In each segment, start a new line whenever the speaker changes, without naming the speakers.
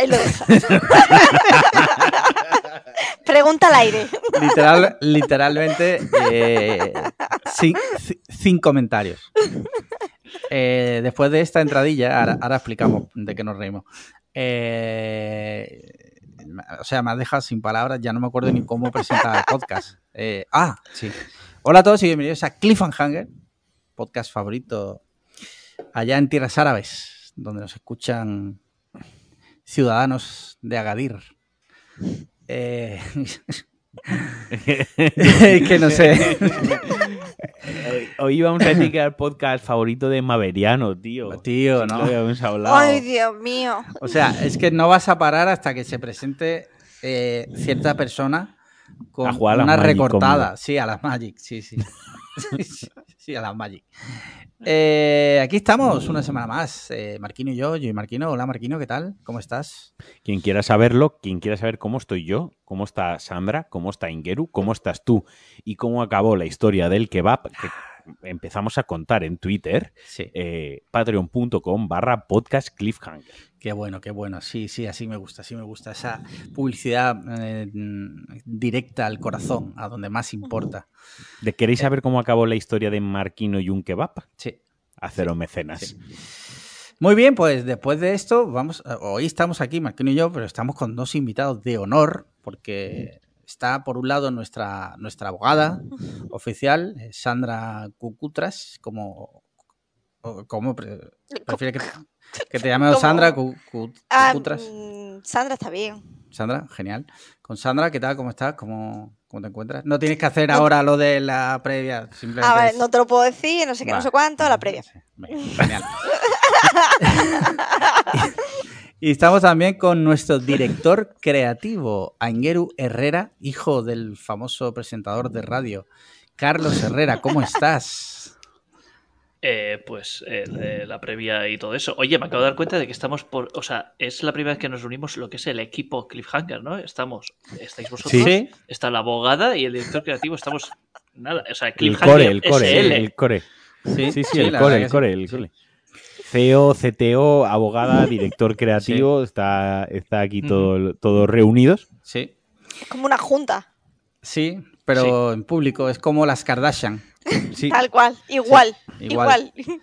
Ahí lo dejas. Pregunta al aire.
Literal, literalmente, eh, sin, sin comentarios. Eh, después de esta entradilla, ahora, ahora explicamos de qué nos reímos. Eh, o sea, me has dejado sin palabras, ya no me acuerdo ni cómo presentar el podcast. Ah, sí. Hola a todos y bienvenidos a Cliffhanger, podcast favorito allá en tierras árabes, donde nos escuchan ciudadanos de Agadir. Eh, que no sé.
Hoy vamos a decir que era el podcast favorito de Maveriano, tío.
Tío, ¿no?
Lo habíamos hablado.
Ay, Dios mío.
O sea, es que no vas a parar hasta que se presente eh, cierta persona con
A jugar a las
una
Magic,
recortada. Sí, a las Magic, sí, sí. sí, a las Magic. Eh, aquí estamos, una semana más. Eh, Marquino y yo, yo y Marquino. Hola Marquino, ¿qué tal? ¿Cómo estás?
Quien quiera saberlo, quien quiera saber cómo estoy yo, cómo está Sandra, cómo está Ingeru, cómo estás tú y cómo acabó la historia del kebab que empezamos a contar en Twitter,
Sí.
eh, patreon.com barra podcast cliffhanger.
Qué bueno, qué bueno. Sí, sí, así me gusta, así me gusta. Esa publicidad eh, directa al corazón, a donde más importa.
¿De ¿Queréis saber cómo acabó la historia de Marquino y un kebab?
Sí.
Haceros mecenas.
Sí. Muy bien, pues después de esto, vamos. eh, Hoy estamos aquí, Marquino y yo, pero estamos con dos invitados de honor, porque está por un lado nuestra, nuestra abogada oficial, eh, Sandra Cucutras, como. o- ¿Cómo pre- prefiere que, que te llame. Sandra
Ah,
Cucutras?
mm, Sandra está bien.
Sandra, genial. Con Sandra, ¿qué tal? ¿Cómo estás? ¿Cómo, cómo te encuentras? No tienes que hacer
No-
ahora lo de la previa, simplemente.
A ver,
es-
no te lo puedo decir, no sé qué, no sé cuánto, la previa.
Genial. y estamos también con nuestro director creativo, Aingeru Herrera, hijo del famoso presentador de radio. Carlos Herrera, ¿cómo estás?
Eh, pues eh, la previa y todo eso. Oye, me acabo de dar cuenta de que estamos por. O sea, es la primera vez que nos reunimos lo que es el equipo Cliffhanger, ¿no? Estamos. Estáis vosotros,
Sí.
está la abogada y el director creativo. Estamos. Nada, o sea,
El
Cliffhanger
core, el core,
SL.
el core.
Sí,
Sí, sí, el core, el core, el core. CEO, CTO, abogada, director creativo, está, está aquí todo, todos reunidos.
Sí,
Es como una junta,
sí, pero en público, es como las Kardashian.
Sí,
tal cual, igual,
igual.
igual.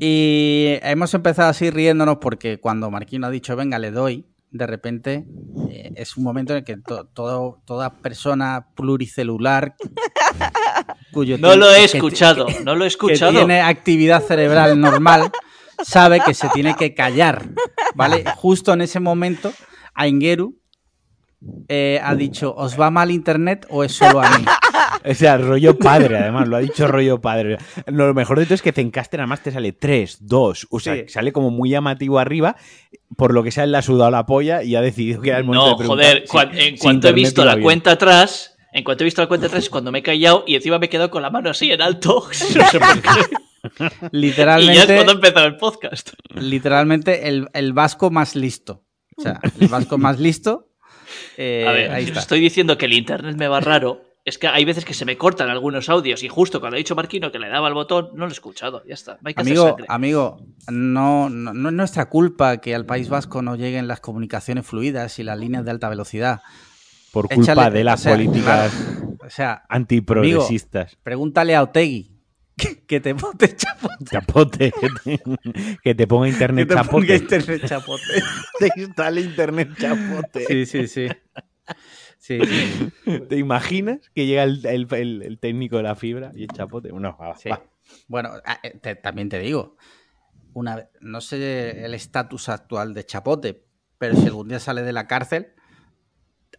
Y hemos empezado así riéndonos porque cuando Marquino ha dicho, venga, le doy, de repente eh, es un momento en el que to- todo, toda persona pluricelular cuyo
No lo he
que-
escuchado,
que-
no lo he
que
escuchado.
tiene actividad cerebral normal sabe que se tiene que callar, ¿vale? Justo en ese momento, Aingeru eh, ha dicho, ¿os va mal internet o es solo a mí?
o sea, rollo padre, además, lo ha dicho rollo padre. Lo mejor de todo es que Zencaster además te sale 3, 2, o sea,
Sí.
sale como muy llamativo arriba, por lo que sea, él le ha sudado la polla y ha decidido que era el momento
No,
de
joder,
si-
cuan- en
si
cuanto he visto la
bien.
cuenta atrás. En cuanto he visto la cuenta atrás es cuando me he callado y encima me he quedado con la mano así en alto. No sé por qué. Y ya es
Literalmente,
cuando ha empezado el podcast.
literalmente el, el vasco más listo. O sea, el vasco más listo. eh,
A ver,
ahí
si os
está.
estoy diciendo que el internet me va raro. Es que hay veces que se me cortan algunos audios y justo cuando ha dicho Marquino que le daba el botón, no lo he escuchado. Ya está. No hay que
Amigo, amigo, no, no, no es nuestra culpa que al País Vasco no lleguen las comunicaciones fluidas y las líneas de alta velocidad.
Por culpa
Échale-
de las
o sea,
políticas
claro, o sea,
antiprogresistas.
pregúntale a Otegui que, te bote chapote.
Chapote, que te, que te ponga
Que
internet
ponga
chapote.
internet chapote.
Te instale internet chapote.
Sí, sí, sí. Sí, sí.
¿Te imaginas que llega el, el- el- el técnico de la fibra y el chapote? No, va,
Sí.
va.
Bueno, ah, eh, te- también te digo, una, no sé el estatus actual de Chapote, pero si algún día sale de la cárcel,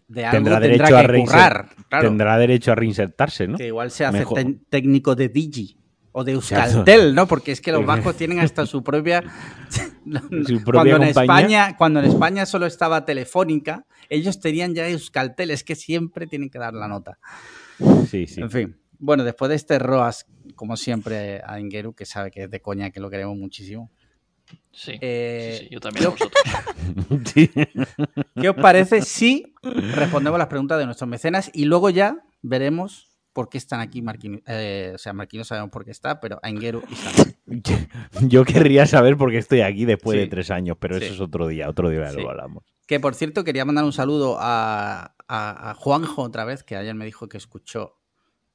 de algo
Tendrá
tendrá,
derecho a
que
reinsert-
currar. Claro,
Tendrá derecho a reinsertarse, ¿no?
que igual se hace técnico de Digi o de Euskaltel, ¿no? Porque es que los vascos tienen hasta su propia...
Su propia
cuando, en
compañía.
España, cuando en España solo estaba Telefónica, ellos tenían ya Euskaltel, es que siempre tienen que dar la nota.
Sí, sí.
En fin. Bueno, después de este Roas, como siempre, a Ingeru, que sabe que es de coña, que lo queremos muchísimo.
Sí,
Eh,
sí, sí, yo también a vosotros.
Sí.
¿Qué os parece si respondemos las preguntas de nuestros mecenas y luego ya veremos por qué están aquí Marquino. eh, o sea, Marquino sabemos por qué está, pero Aingeru y Sandra.
Yo querría saber por qué estoy aquí después
Sí.
de tres años, pero
Sí.
eso es otro día, otro día
Sí.
lo hablamos.
Que por cierto, quería mandar un saludo a, a- a Juanjo otra vez, que ayer me dijo que escuchó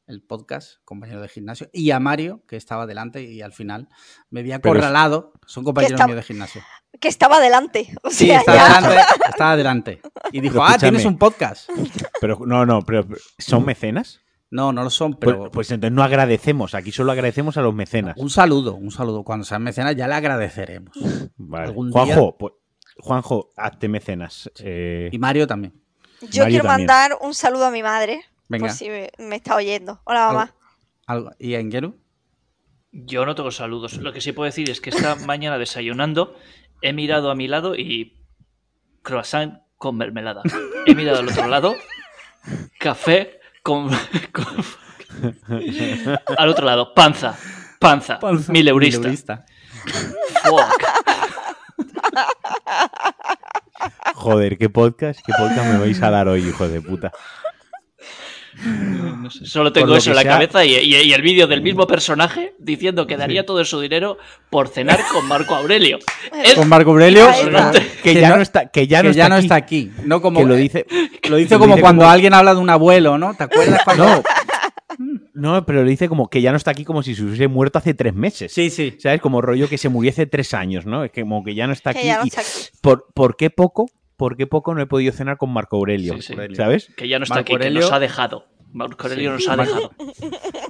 el podcast, compañero de gimnasio, y a Mario, que estaba delante y al final me había acorralado. Son compañeros
está-
míos de gimnasio.
Que estaba delante. O
Sí,
sea,
estaba
ya-
delante, estaba delante. Y dijo,
Pero
ah, tienes un podcast.
Pero no, no, pero ¿son mecenas?
No, no lo son,
Pues,
pero
pues entonces no agradecemos, aquí solo agradecemos a los mecenas.
un saludo, un saludo. Cuando sean mecenas ya le agradeceremos.
Vale.
algún
Juanjo, pues, Juanjo, hazte mecenas. Eh,
Y Mario también.
Yo
Mario
quiero
también.
mandar un saludo a mi madre.
Venga.
Por si me, me está oyendo. Hola, mamá.
Algo- ¿Y a Engeru?
Yo no tengo saludos. Lo que sí puedo decir es que esta mañana desayunando he mirado a mi lado y croissant con mermelada. He mirado al otro lado, café con... con- al otro lado, panza. Panza. Mil eurista. Fuck.
Joder, qué podcast, qué podcast me vais a dar hoy, hijo de puta.
No sé, Solo tengo eso
que
en la
sea-
cabeza y, y- y el vídeo del mismo personaje diciendo que daría todo su dinero por cenar con Marco Aurelio. Es-
Con Marco Aurelio.
Que, ya no está, que ya
que
no
ya
está
no
aquí.
está aquí. No como,
Que lo dice.
lo dice como
dice
cuando
como-
alguien habla de un abuelo, ¿no? ¿Te acuerdas cuando.?
No. No, pero lo dice como que ya no está aquí como si se hubiese muerto hace tres meses.
Sí, sí.
¿Sabes? Como rollo que se murió hace tres años, ¿no? Es que como que ya no está
Que
aquí.
ya no
y
está aquí.
¿por, por qué poco? ¿Por qué poco no he podido cenar con Marco Aurelio?
Sí, sí.
¿Sabes?
que ya no está
Marco
aquí, que
Aurelio-
nos ha dejado. Marco Aurelio nos ha
Marco-
dejado.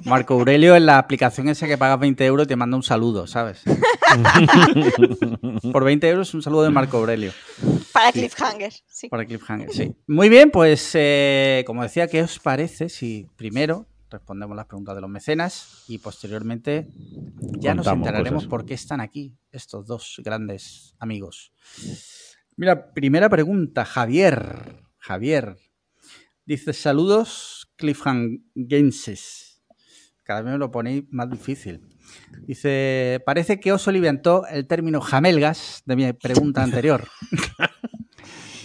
Marco Aurelio en la aplicación esa que pagas 20 euros te manda un saludo, ¿sabes? Por 20 euros un saludo de Marco Aurelio.
Para Cliffhanger. Sí.
Para Cliffhanger, sí. Muy bien, pues eh, como decía, ¿qué os parece si primero respondemos las preguntas de los mecenas y posteriormente ya nos enteraremos
cosas.
por qué están aquí estos dos grandes amigos? Mira, primera pregunta, Javier. Javier. Dice, saludos cliffhangenses. Cada vez me lo ponéis más difícil. Dice, parece que os inventó el término jamelgas de mi pregunta anterior.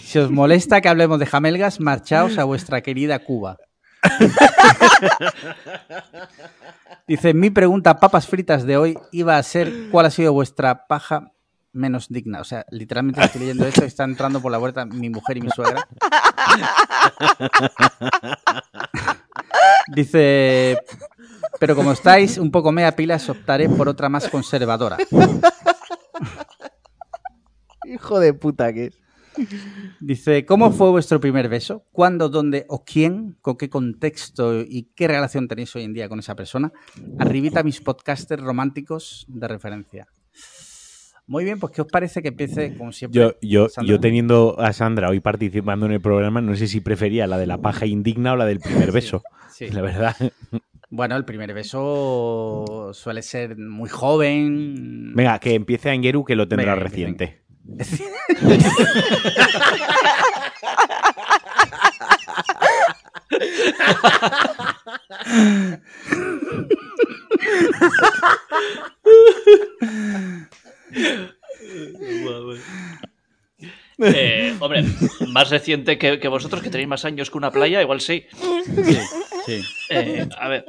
Si os molesta que hablemos de jamelgas, marchaos a vuestra querida Cuba. Dice, mi pregunta papas fritas de hoy iba a ser ¿cuál ha sido vuestra paja menos digna? O sea, literalmente estoy leyendo esto y está entrando por la puerta mi mujer y mi suegra. Dice, pero como estáis un poco mea pilas, optaré por otra más conservadora.
Hijo de puta que es.
Dice, ¿cómo fue vuestro primer beso? ¿Cuándo, dónde o quién? ¿Con qué contexto y qué relación tenéis hoy en día con esa persona? Arribita mis podcasters románticos de referencia. Muy bien, pues ¿qué os parece que empiece como siempre?
Yo, yo,
Sandra?
yo teniendo a Sandra hoy participando en el programa, no sé si prefería la de la paja indigna o la del primer beso.
Sí.
La verdad.
Bueno, el primer beso suele ser muy joven.
Venga, que empiece Angeru que lo tendrá
Venga,
reciente.
Eh, hombre, más reciente que, que vosotros, que tenéis más años que una playa, igual sí.
Sí, sí.
Eh, a ver.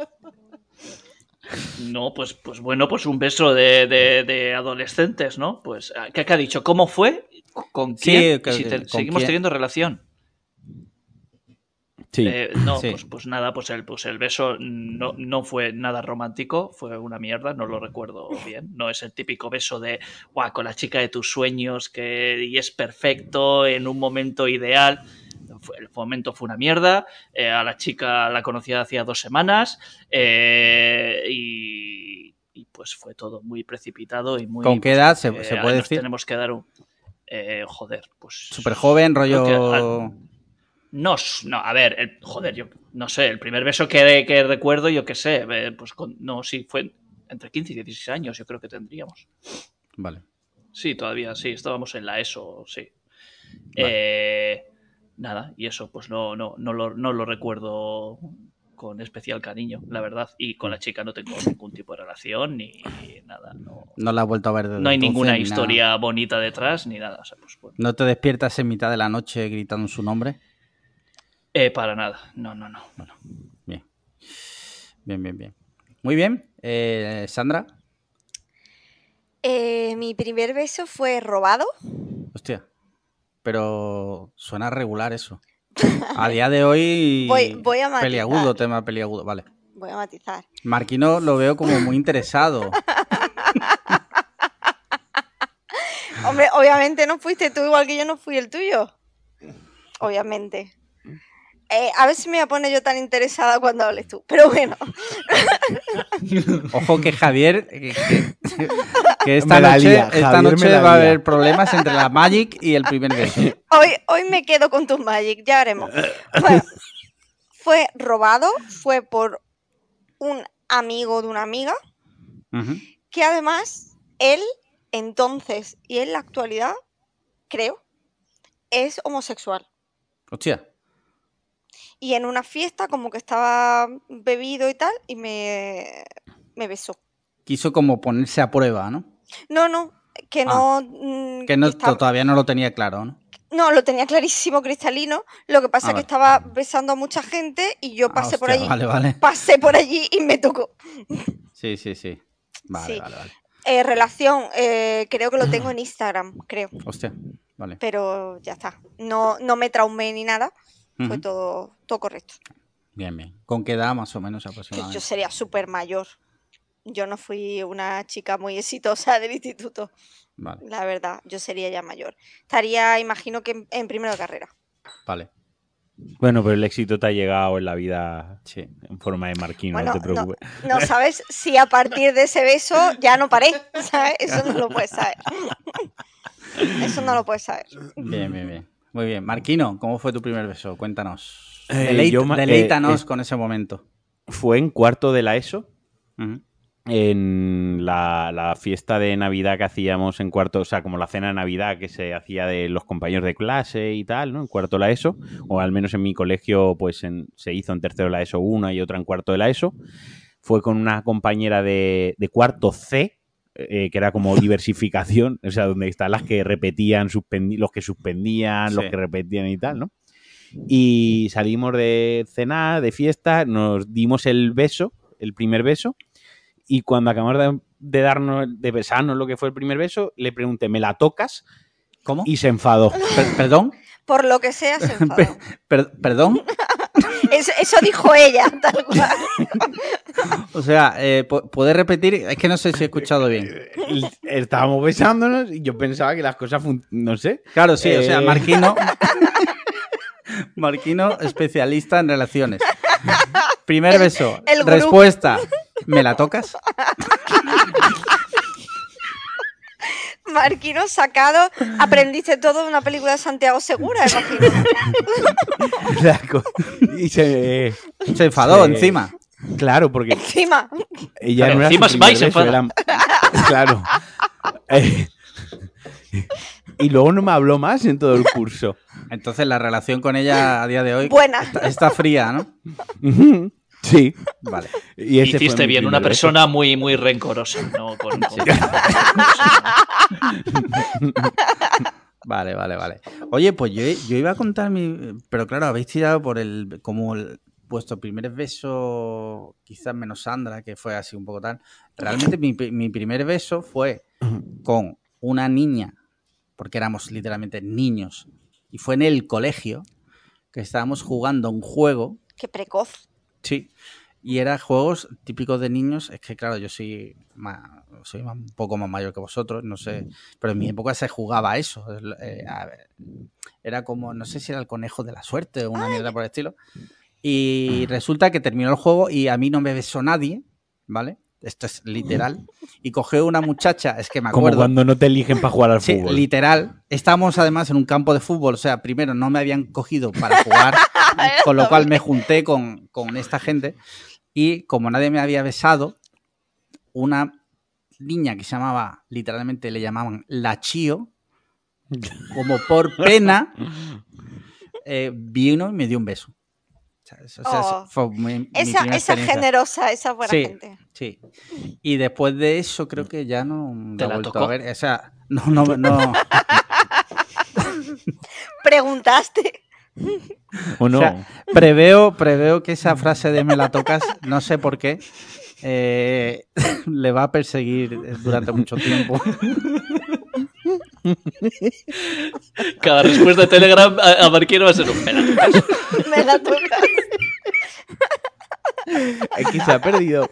No, pues, pues bueno, pues un beso de, de- de adolescentes, ¿no? Pues, ¿qué, qué ha dicho? ¿Cómo fue? ¿Con quién?
que-
Y si te-
¿con
seguimos
quién?
teniendo relación.
Sí.
Eh, no,
Sí.
pues, pues nada, pues el, pues el beso no, no fue nada romántico, fue una mierda, no lo recuerdo bien. No es el típico beso de, guau, con la chica de tus sueños que y es perfecto en un momento ideal. El momento fue una mierda. eh, a la chica la conocía hacía dos semanas eh, y, y pues fue todo muy precipitado y muy.
¿Con qué edad se-
eh,
se puede decir?
Tenemos que dar un. joder, pues.
Súper joven, rollo...
No, no, a ver, el- joder, yo no sé, el primer beso que, que recuerdo, yo qué sé, eh, pues con- no, sí, fue entre 15 y 16 años, yo creo que tendríamos.
Vale.
Sí, todavía, sí, estábamos en la ESO, sí.
Vale.
Eh, nada, y eso, pues no, no, no, lo, no lo recuerdo con especial cariño, la verdad. Y con la chica no tengo ningún tipo de relación ni nada, no,
No la has vuelto a ver desde
no hay
entonces,
ninguna
nada.
historia bonita detrás ni nada. O sea, pues, bueno.
¿No te despiertas en mitad de la noche gritando su nombre?
Eh, para nada, no, no, no. no.
Bien. Bien, bien, bien. Muy bien. Eh, Sandra.
Eh, mi primer beso fue robado.
Hostia. Pero suena regular eso. A día de hoy.
Voy- voy a matizar.
Peliagudo, tema peliagudo. Vale.
Voy a matizar.
Marquino lo veo como muy interesado.
Hombre, obviamente no fuiste tú igual que yo no fui el tuyo. Obviamente. Eh, a ver si me voy a poner yo tan interesada cuando hables tú. Pero bueno,
Ojo que Javier. Que, que- que esta noche,
lía,
esta va a haber problemas entre la Magic y el primer beso.
hoy, hoy me quedo con tus Magic, ya veremos. Bueno, fue robado, fue por un amigo de una amiga, que además él entonces y en la actualidad, creo, es homosexual.
Hostia.
Y en una fiesta como que estaba bebido y tal, y me, me besó.
Quiso como ponerse a prueba, ¿no?
No, no, que
Ah,
no... mm,
Que no,
estaba-
todavía no lo tenía claro, ¿no?
No, lo tenía clarísimo, cristalino. Lo que pasa
Ah,
es que estaba besando a mucha gente y yo
Ah,
pasé por allí.
Vale, vale.
Pasé por allí y me tocó.
Sí, sí, sí. Vale,
Sí.
vale, vale.
Eh, relación, eh, creo que lo tengo en Instagram, creo.
Hostia. Vale.
Pero ya está. No, no me traumé ni nada. Fue todo, todo correcto.
Bien, bien. ¿Con qué edad más o menos aproximadamente?
yo sería súper mayor. Yo no fui una chica muy exitosa del instituto,
Vale,
la verdad. Yo sería ya mayor. Estaría, imagino que en, en primero de carrera.
vale.
Bueno, pero el éxito te ha llegado en la vida
Sí.
en forma de marquino,
Bueno,
no te preocupes.
No sabes si a partir de ese beso ya no paré, ¿sabes? Eso no lo puedes saber. Eso no lo puedes saber.
Bien, bien, bien. Muy bien. Marquino, ¿cómo fue tu primer beso? Cuéntanos.
Eh,
Deleit-
yo eh,
deleítanos
eh,
con ese momento.
Fue en cuarto de la ESO, en la, la fiesta de Navidad que hacíamos en cuarto, o sea, como la cena de Navidad que se hacía de los compañeros de clase y tal, ¿no? En cuarto de la ESO, o al menos en mi colegio, pues en- se hizo en tercero de la ESO una y otra en cuarto de la ESO. Fue con una compañera de, de cuarto C, eh, que era como diversificación, o sea, donde están las que repetían, los que suspendían, los que repetían y tal, ¿no? Y salimos de cenar, de fiesta, nos dimos el beso, el primer beso, y cuando acabamos de, de darnos, de besarnos lo que fue el primer beso, le pregunté, ¿me la tocas?
¿Cómo?
Y se enfadó.
Per- ¿Perdón?
Por lo que sea, se enfadó.
Per- ¿Perdón?
Eso, eso dijo ella, tal cual.
O sea, eh, ¿puedes repetir? Es que no sé si he escuchado bien.
Estábamos besándonos y yo pensaba que las cosas, fun- no sé.
Claro, sí, o sea,
Eh.
Marquino. Marquino, especialista en relaciones. Primer
El-
beso.
el.
Respuesta. ¿Me la tocas?
Marquino sacado, aprendiste todo de una película de Santiago Segura, imagino.
Y se,
Se enfadó
Sí.
encima.
claro, porque
Encima.
ella no era
encima se
primer
va y se
beso, era- claro. Eh, y luego no me habló más en todo el curso.
Entonces la relación con ella a día de hoy
Buena.
está, está fría, ¿no?
Sí.
Vale.
Y ese
Hiciste bien, una persona muy, muy rencorosa, ¿no? Con- con-
Vale, vale, vale. Oye, pues yo, yo iba a contar mi. Pero claro, habéis tirado por el. Como el- vuestro primer beso, quizás menos Sandra, que fue así un poco tal. Realmente mi, mi primer beso fue con una niña, porque éramos literalmente niños, y fue en el colegio, que estábamos jugando un juego
Qué precoz.
Sí. Y era juegos típicos de niños. Es que, claro, yo soy, más, soy más- un poco más mayor que vosotros, no sé. Pero en mi época se jugaba eso. eh, a ver, era como, no sé si era el conejo de la suerte o una mierda por el estilo. Y resulta que terminó el juego y a mí no me besó nadie, ¿vale? Esto es literal. Y cogió una muchacha, es que me
Como
acuerdo.
cuando no te eligen para jugar al
Sí,
fútbol.
literal. Estábamos además en un campo de fútbol. O sea, primero no me habían cogido para jugar, con lo cual me junté con, con esta gente. Y como nadie me había besado, una niña que se llamaba, literalmente le llamaban la Chío, como por pena, eh, vino y me dio un beso. Eso- o sea,
Oh.
fue mi- mi
Esa, esa generosa, esa buena
Sí.
gente.
Sí. Y después de eso creo que ya no
¿Te
he
la
vuelto
tocó?
a ver. O sea, no, no, no.
Preguntaste.
¿O no?
O sea, preveo, preveo que esa frase de me la tocas, no sé por qué, eh, le va a perseguir durante mucho tiempo.
Cada respuesta de Telegram a, a Marquino va a ser un "Me la tocas".
Me la tocas.
Es que se ha perdido.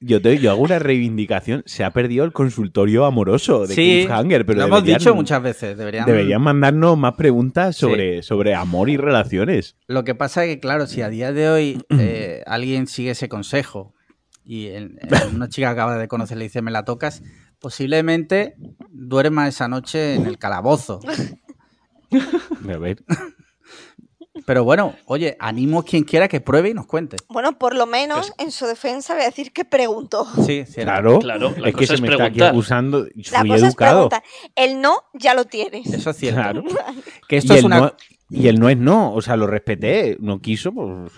Yo, te, yo hago una reivindicación. Se ha perdido el consultorio amoroso de
Sí,
Cliffhanger, pero
lo hemos dicho muchas veces. Deberían,
Deberían mandarnos más preguntas sobre, sobre amor y relaciones.
Lo que pasa es que, claro, si a día de hoy eh, alguien sigue ese consejo y el- el- una chica que acaba de conocer le dice me la tocas, posiblemente duerma esa noche en el calabozo.
A ver.
Pero bueno, oye, animo a quien quiera que pruebe y nos cuente.
Bueno, por lo menos en su defensa voy a decir que preguntó.
Sí, cierto.
Claro,
Claro, la
es que
cosa
se
es
me está aquí
preguntar.
acusando.
La cosa
educado.
es preguntar. El no ya lo tienes.
Eso es cierto.
Claro.
Que esto
y,
es
el
una,
no, y el no es no. O sea, lo respeté. No quiso, pues.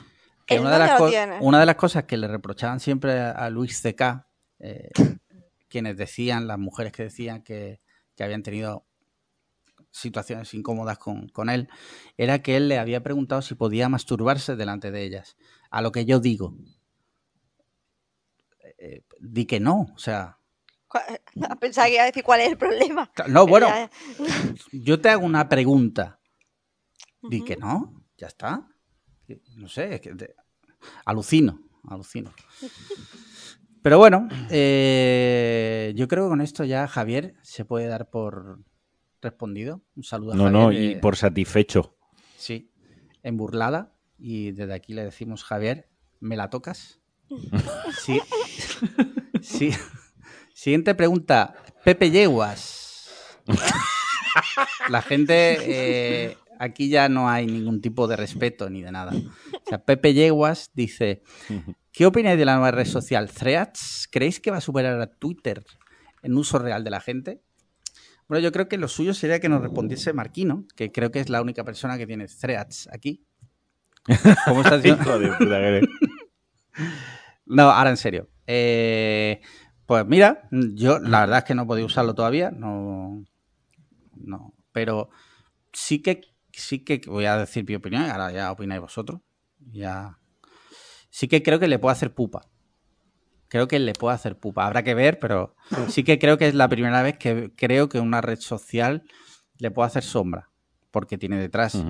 que
El
una,
no
de las
ya lo
co-
tienes.
una de las cosas que le reprochaban siempre a, a Luis C.K., eh, quienes decían, las mujeres que decían que, que habían tenido situaciones incómodas con, con él, era que él le había preguntado si podía masturbarse delante de ellas. A lo que yo digo, eh, di que no, o sea,
Pensaba que iba a decir cuál es el problema.
no, bueno, yo te hago una pregunta, di que no, ya está. No sé, es que te- alucino, alucino. Pero bueno, eh, yo creo que con esto ya Javier se puede dar por respondido. Un saludo a
No,
Javier.
no, y
eh,
por satisfecho.
Sí, en burlada. Y desde aquí le decimos, Javier, ¿me la tocas? Sí. sí. Siguiente pregunta. Pepe Yeguas. La gente, eh, aquí ya no hay ningún tipo de respeto ni de nada. O sea, Pepe Yeguas dice, ¿qué opináis de la nueva red social Threads? ¿Creéis que va a superar a Twitter en uso real de la gente? Bueno, yo creo que lo suyo sería que nos respondiese Marquino, que creo que es la única persona que tiene Threads aquí. ¿Cómo estás diciendo? No, ahora en serio. Eh, pues mira, yo la verdad es que no he podido usarlo todavía, no, no, pero sí que sí que voy a decir mi opinión, ahora ya opináis vosotros. Ya sí que creo que le puedo hacer pupa. Creo que le puedo hacer pupa. Habrá que ver, pero sí que creo que es la primera vez que creo que una red social le puedo hacer sombra, porque tiene detrás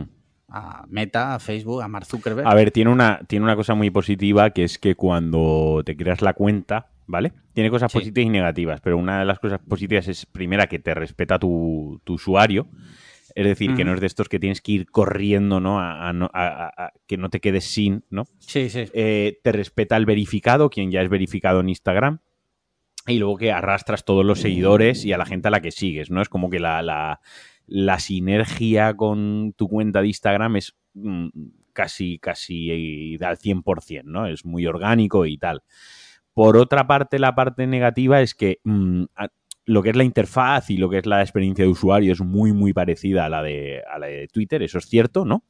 a Meta, a Facebook, a Mark Zuckerberg.
A ver, tiene una, tiene una cosa muy positiva que es que cuando te creas la cuenta, ¿vale? Tiene cosas
Sí.
positivas y negativas, pero una de las cosas positivas es, primera, que te respeta tu, tu usuario. Es decir, que no es de estos que tienes que ir corriendo, ¿no? A, a no- a- a- a que no te quedes sin, ¿no?
Sí, sí.
Eh, te respeta el verificado, quien ya es verificado en Instagram. Y luego que arrastras todos los seguidores y a la gente a la que sigues, ¿no? Es como que la, la- la sinergia con tu cuenta de Instagram es mm, casi, casi eh, al 100%, ¿no? Es muy orgánico y tal. Por otra parte, la parte negativa es que mm, lo que es la interfaz y lo que es la experiencia de usuario es muy, muy parecida a la de, a la de Twitter, eso es cierto, ¿no?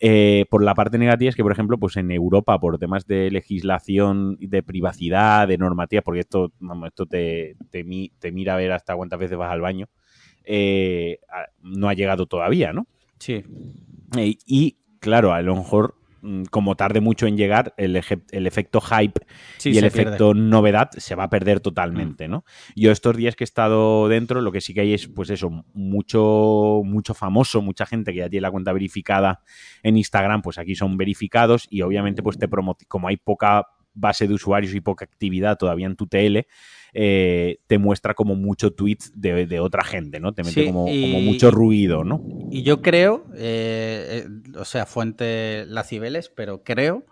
Eh, por la parte negativa es que, por ejemplo, pues en Europa, por temas de legislación, de privacidad, de normativa, porque esto, vamos, esto te, te, mi- te mira a ver hasta cuántas veces vas al baño, eh, no ha llegado todavía, ¿no?
Sí.
Eh, y claro, a lo mejor, como tarde mucho en llegar, el, el efecto hype
Sí,
y el
pierde.
efecto novedad se va a perder totalmente, ¿no? Yo estos días que he estado dentro, lo que sí que hay es, pues eso, mucho, mucho famoso, mucha gente que ya tiene la cuenta verificada en Instagram, pues aquí son verificados y obviamente pues te promo como hay poca base de usuarios y poca actividad todavía en tu TL, eh, te muestra como mucho tweet de, de otra gente, ¿no? Te mete
Sí,
como,
y-
como mucho ruido, ¿no?
Y yo creo, eh, eh, o sea, fuente Las Cibeles, pero creo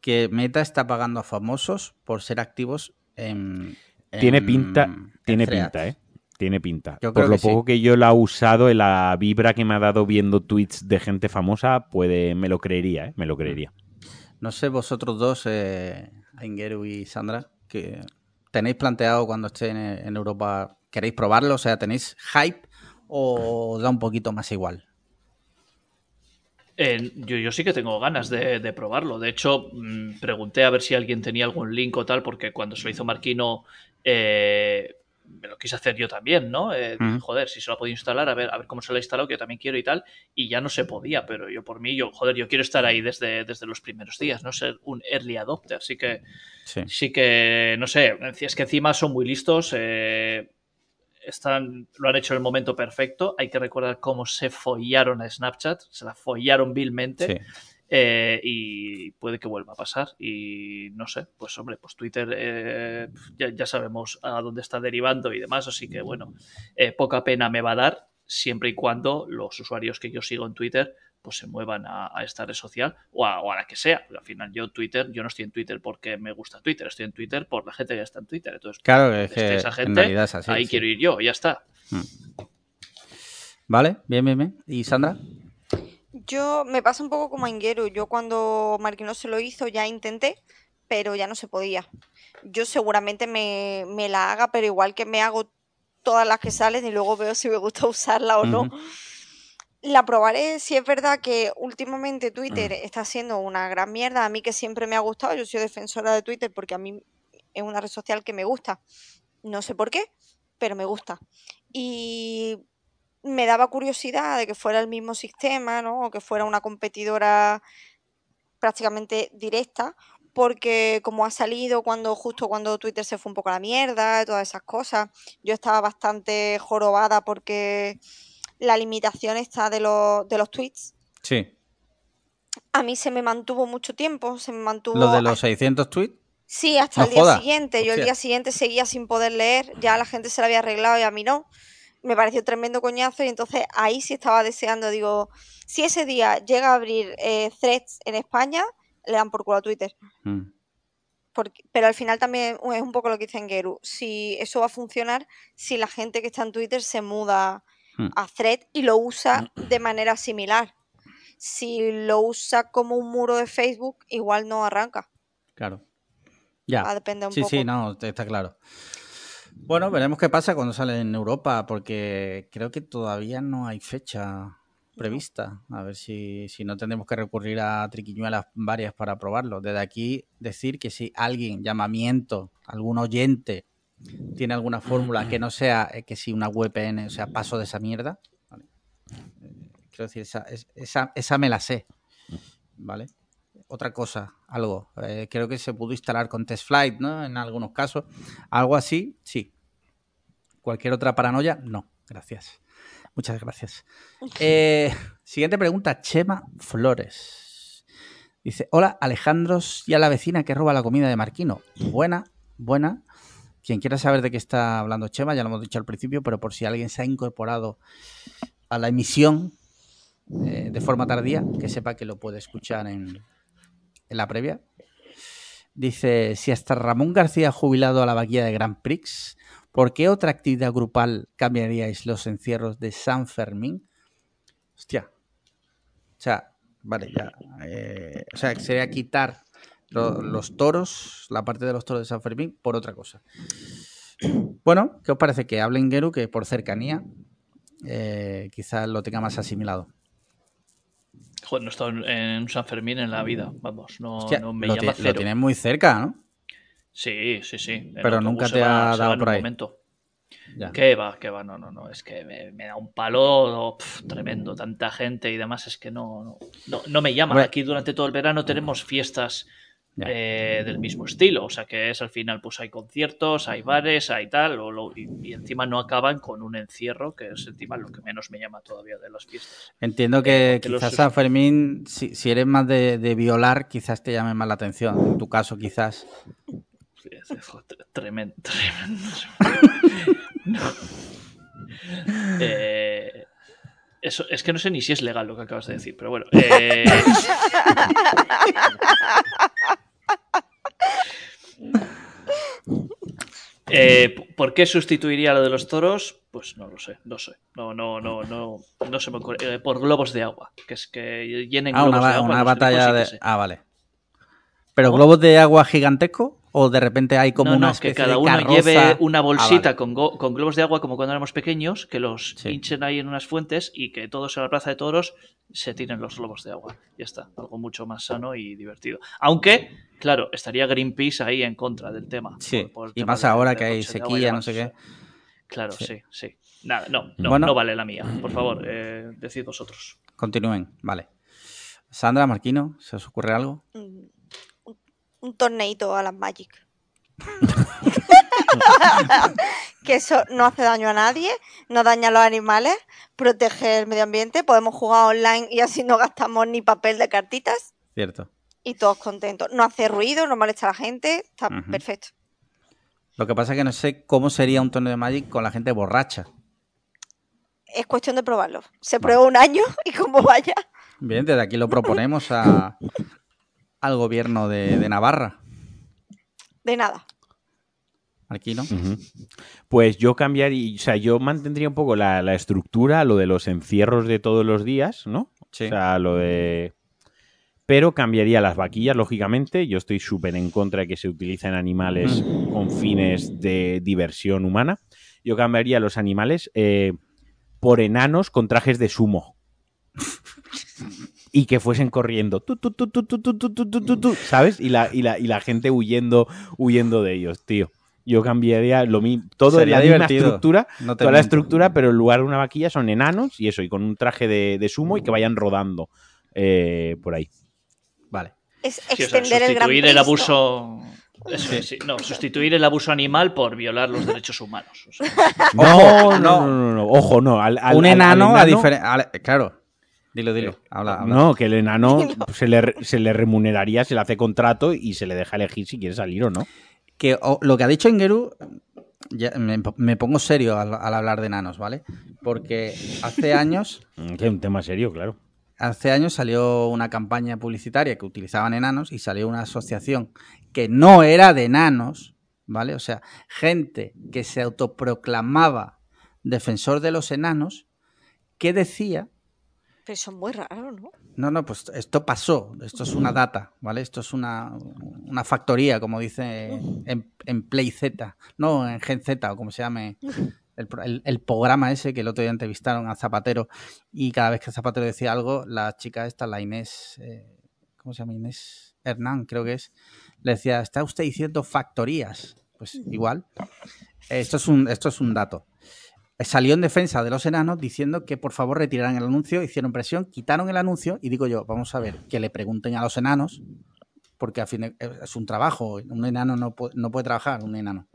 que Meta está pagando a famosos por ser activos en.
Tiene
en-
pinta,
en
tiene
Threads.
pinta, ¿eh? Tiene pinta.
Yo
Por lo
que sí.
poco que yo la he usado, la vibra que me ha dado viendo tweets de gente famosa, puede, me lo creería, ¿eh? Me lo creería.
No sé, vosotros dos, eh, Aingeru y Sandra, que tenéis planteado cuando esté en, Europa, ¿queréis probarlo? O sea, ¿tenéis hype o da un poquito más igual?
Eh, yo, sí que tengo ganas de, de probarlo. De hecho, mm, pregunté a ver si alguien tenía algún link o tal, porque cuando se lo hizo Marquino, eh, me lo quise hacer yo también, ¿no? Eh, joder, si se lo ha podido instalar, a ver, a ver cómo se lo ha instalado, que yo también quiero y tal, y ya no se podía, pero yo por mí, yo, joder, yo quiero estar ahí desde, desde los primeros días, no ser un early adopter, así que
Sí.
sí que, no sé, es que encima son muy listos, eh, están, lo han hecho en el momento perfecto, hay que recordar cómo se follaron a Snapchat, se la follaron vilmente,
Sí.
Eh, y puede que vuelva a pasar. Y no sé, pues hombre, pues Twitter eh, ya, ya sabemos a dónde está derivando y demás, así que bueno, eh, poca pena me va a dar siempre y cuando los usuarios que yo sigo en Twitter pues se muevan a, a esta red social o a, o a la que sea. Pero al final yo Twitter, yo no estoy en Twitter porque me gusta Twitter, estoy en Twitter por la gente que está en Twitter. Entonces,
Claro, que es
esté
que
esa
en
gente,
realidad es así.
ahí
sí.
quiero ir yo, ya está.
Vale, bien, bien, bien. ¿Y Sandra?
Yo me pasa un poco como a Ingeru. Yo cuando Marquino se lo hizo ya intenté, pero ya no se podía. Yo seguramente me, me la haga, pero igual que me hago todas las que salen y luego veo si me gusta usarla o no. La probaré si es verdad que últimamente Twitter está siendo una gran mierda. A mí que siempre me ha gustado, yo soy defensora de Twitter porque a mí es una red social que me gusta. No sé por qué, pero me gusta. Y me daba curiosidad de que fuera el mismo sistema, ¿no? O que fuera una competidora prácticamente directa, porque como ha salido cuando justo cuando Twitter se fue un poco a la mierda, y todas esas cosas, yo estaba bastante jorobada porque la limitación está de los, de los tweets.
Sí.
A mí se me mantuvo mucho tiempo, se me mantuvo...
Lo de los 600 tweets.
Sí, hasta
No
el día
joda.
siguiente. Yo el día siguiente seguía sin poder leer, ya la gente se la había arreglado y a mí no. Me pareció tremendo coñazo y entonces ahí sí estaba deseando, digo, si ese día llega a abrir eh, threads en España, le dan por culo a Twitter.
Mm.
Porque, pero al final también es un poco lo que dice Engeru. Si eso va a funcionar si la gente que está en Twitter se muda
Hmm.
a Thread y lo usa de manera similar. Si lo usa como un muro de Facebook, igual no arranca.
Claro. Ya.
Va a depender un
sí,
poco.
sí, no, está claro. Bueno, veremos qué pasa cuando sale en Europa, porque creo que todavía no hay fecha prevista. A ver si, si no tendremos que recurrir a triquiñuelas varias para probarlo. Desde aquí decir que si alguien, llamamiento, algún oyente, tiene alguna fórmula que no sea eh, que si una VPN, o sea, paso de esa mierda. ¿vale? Eh, quiero decir, esa, es- esa, esa me la sé. ¿Vale? Otra cosa, algo. eh, creo que se pudo instalar con TestFlight, ¿no? En algunos casos. Algo así, sí. Cualquier otra paranoia, no. Gracias. Muchas gracias. Eh, siguiente pregunta, Chema Flores. Dice, hola Alejandros y a la vecina que roba la comida de Marquino. Buena, buena. Quien quiera saber de qué está hablando Chema, ya lo hemos dicho al principio, pero por si alguien se ha incorporado a la emisión eh, de forma tardía, que sepa que lo puede escuchar en, en la previa. Dice, si hasta Ramón García jubilado a la vaquilla de Grand Prix, ¿por qué otra actividad grupal cambiaríais los encierros de San Fermín? Hostia. O sea, vale, ya. eh, o sea, sería quitar lo- los toros, la parte de los toros de San Fermín, por otra cosa. Bueno, ¿qué os parece? Que hable Geru, que por cercanía eh, quizás lo tenga más asimilado.
Joder, no he estado en, San Fermín en la vida, vamos, no,
Hostia,
no me
lo,
llama
ti- lo
cero.
tienes muy cerca, ¿no?
Sí, sí, sí.
Pero nunca te
va-
ha dado por
un
ahí.
momento.
Ya.
¿Qué va? ¿Qué va? No, no, no. Es que me, me da un palo pf, tremendo. Tanta gente y demás. Es que no, no, no, no me llama. Aquí durante todo el verano tenemos fiestas. Eh, del mismo estilo. O sea que es al final, pues hay conciertos, hay bares, hay tal. o lo- y, y encima no acaban con un encierro, que es encima lo que menos me llama todavía de las fiestas.
Entiendo que
los
quizás
sus-
San Fermín, si, si eres más de, de violar, quizás te llame más la atención. En tu caso, quizás.
Sí, Tremendo. tremendo. No. Eh, eso, es que no sé ni si es legal lo que acabas de decir, pero bueno. eh, eh, ¿Por qué sustituiría lo de los toros? Pues no lo sé, no sé. No, no, no, no, no se me ocurre. Eh, por globos de agua, que es que llenen
Ah,
globos
una,
de
ba-
agua.
una
los
batalla de. Ah, vale. ¿Pero globos de agua gigantesco? ¿O de repente hay como
no,
una
no, que cada
de
uno
carroza?
lleve una
Ah,
bolsita
vale.
con, go- con globos de agua como cuando éramos pequeños, que los
Sí.
hinchen ahí en unas fuentes y que todos en la plaza de toros se tiren los globos de agua. Ya está, algo mucho más sano y divertido. Aunque, claro, estaría Greenpeace ahí en contra del tema.
Sí,
por- por el
y
tema
más ahora que hay sequía, no sé qué.
Claro,
Sí.
sí, sí. Nada, no, no,
Bueno.
no vale la mía. Por favor, eh, decid vosotros.
Continúen, vale. Sandra, Marquino, ¿se os ocurre algo?
Un, torneito a las Magic. que eso no hace daño a nadie, no daña a los animales, protege el medio ambiente, podemos jugar online y así no gastamos ni papel de cartitas
Cierto.
y todos contentos. No hace ruido, no molesta a la gente, está perfecto.
Lo que pasa es que no sé cómo sería un torneo de Magic con la gente borracha.
Es cuestión de probarlo. Se prueba un año y como vaya.
Bien, desde aquí lo proponemos a, al gobierno de, de Navarra.
De nada.
Marquino.
Ujú. Pues yo cambiaría, o sea, yo mantendría un poco la, la estructura, lo de los encierros de todos los días, ¿no?
Sí.
O sea, lo de... Pero cambiaría las vaquillas, lógicamente. Yo estoy súper en contra de que se utilicen animales con fines de diversión humana. Yo cambiaría los animales eh, por enanos con trajes de sumo. y que fuesen corriendo, tú, ¿sabes? Y la, y, la, y la gente huyendo, huyendo de ellos, tío. Yo cambiaría lo mismo, todo
Sería
la
divertido. misma estructura,
toda la estructura, pero en lugar de una vaquilla son enanos y eso, y con un traje de, de sumo y que vayan rodando por ahí.
Vale.
Es el,
abuso. No, sustituir el abuso animal por violar los derechos humanos.
No, no,
no,
no, no, ojo, no.
Un
enano,
enano... A diferencia. Claro, Dilo, dilo. Habla, habla.
No, que el enano se, le, se le remuneraría, se le hace contrato y se le deja elegir si quiere salir o no.
Que o- lo que ha dicho Ingeru, ya me, me pongo serio al, al hablar de enanos, ¿vale? Porque hace años,
Mm, Que es un tema serio, claro.
hace años salió una campaña publicitaria que utilizaban enanos y salió una asociación que no era de enanos, ¿vale? O sea, gente que se autoproclamaba defensor de los enanos, que decía
Pero eso es muy raro, ¿no?
No, no, pues esto pasó, esto es una data, ¿vale? Esto es una, una factoría, como dice en, en Play Z, no en Gen Z o como se llame el- el programa ese que el otro día entrevistaron a Zapatero y cada vez que Zapatero decía algo, la chica esta, la Inés, eh, ¿cómo se llama Inés? Hernán, creo que es, le decía, está usted diciendo factorías. Pues igual, esto es un, esto es un dato salió en defensa de los enanos diciendo que por favor retiraran el anuncio, hicieron presión, quitaron el anuncio y digo yo, vamos a ver, que le pregunten a los enanos, porque al fin de- es un trabajo, un enano no puede, no puede trabajar, un enano.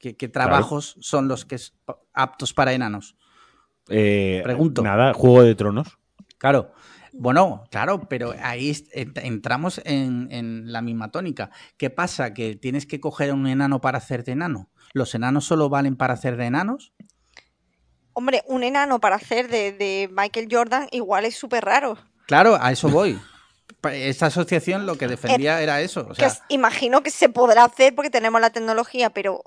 ¿Qué, qué trabajos son los que es aptos para enanos?
Eh,
Pregunto.
Nada, Juego de Tronos.
Claro. Bueno, claro, pero ahí entramos en, en la misma tónica. ¿Qué pasa? ¿Que tienes que coger a un enano para hacerte enano? ¿Los enanos solo valen para hacer de enanos?
Hombre, un enano para hacer de, de Michael Jordan igual es súper raro.
Claro, a eso voy. Esta asociación lo que defendía era eso. O sea,
imagino que se podrá hacer porque tenemos la tecnología, pero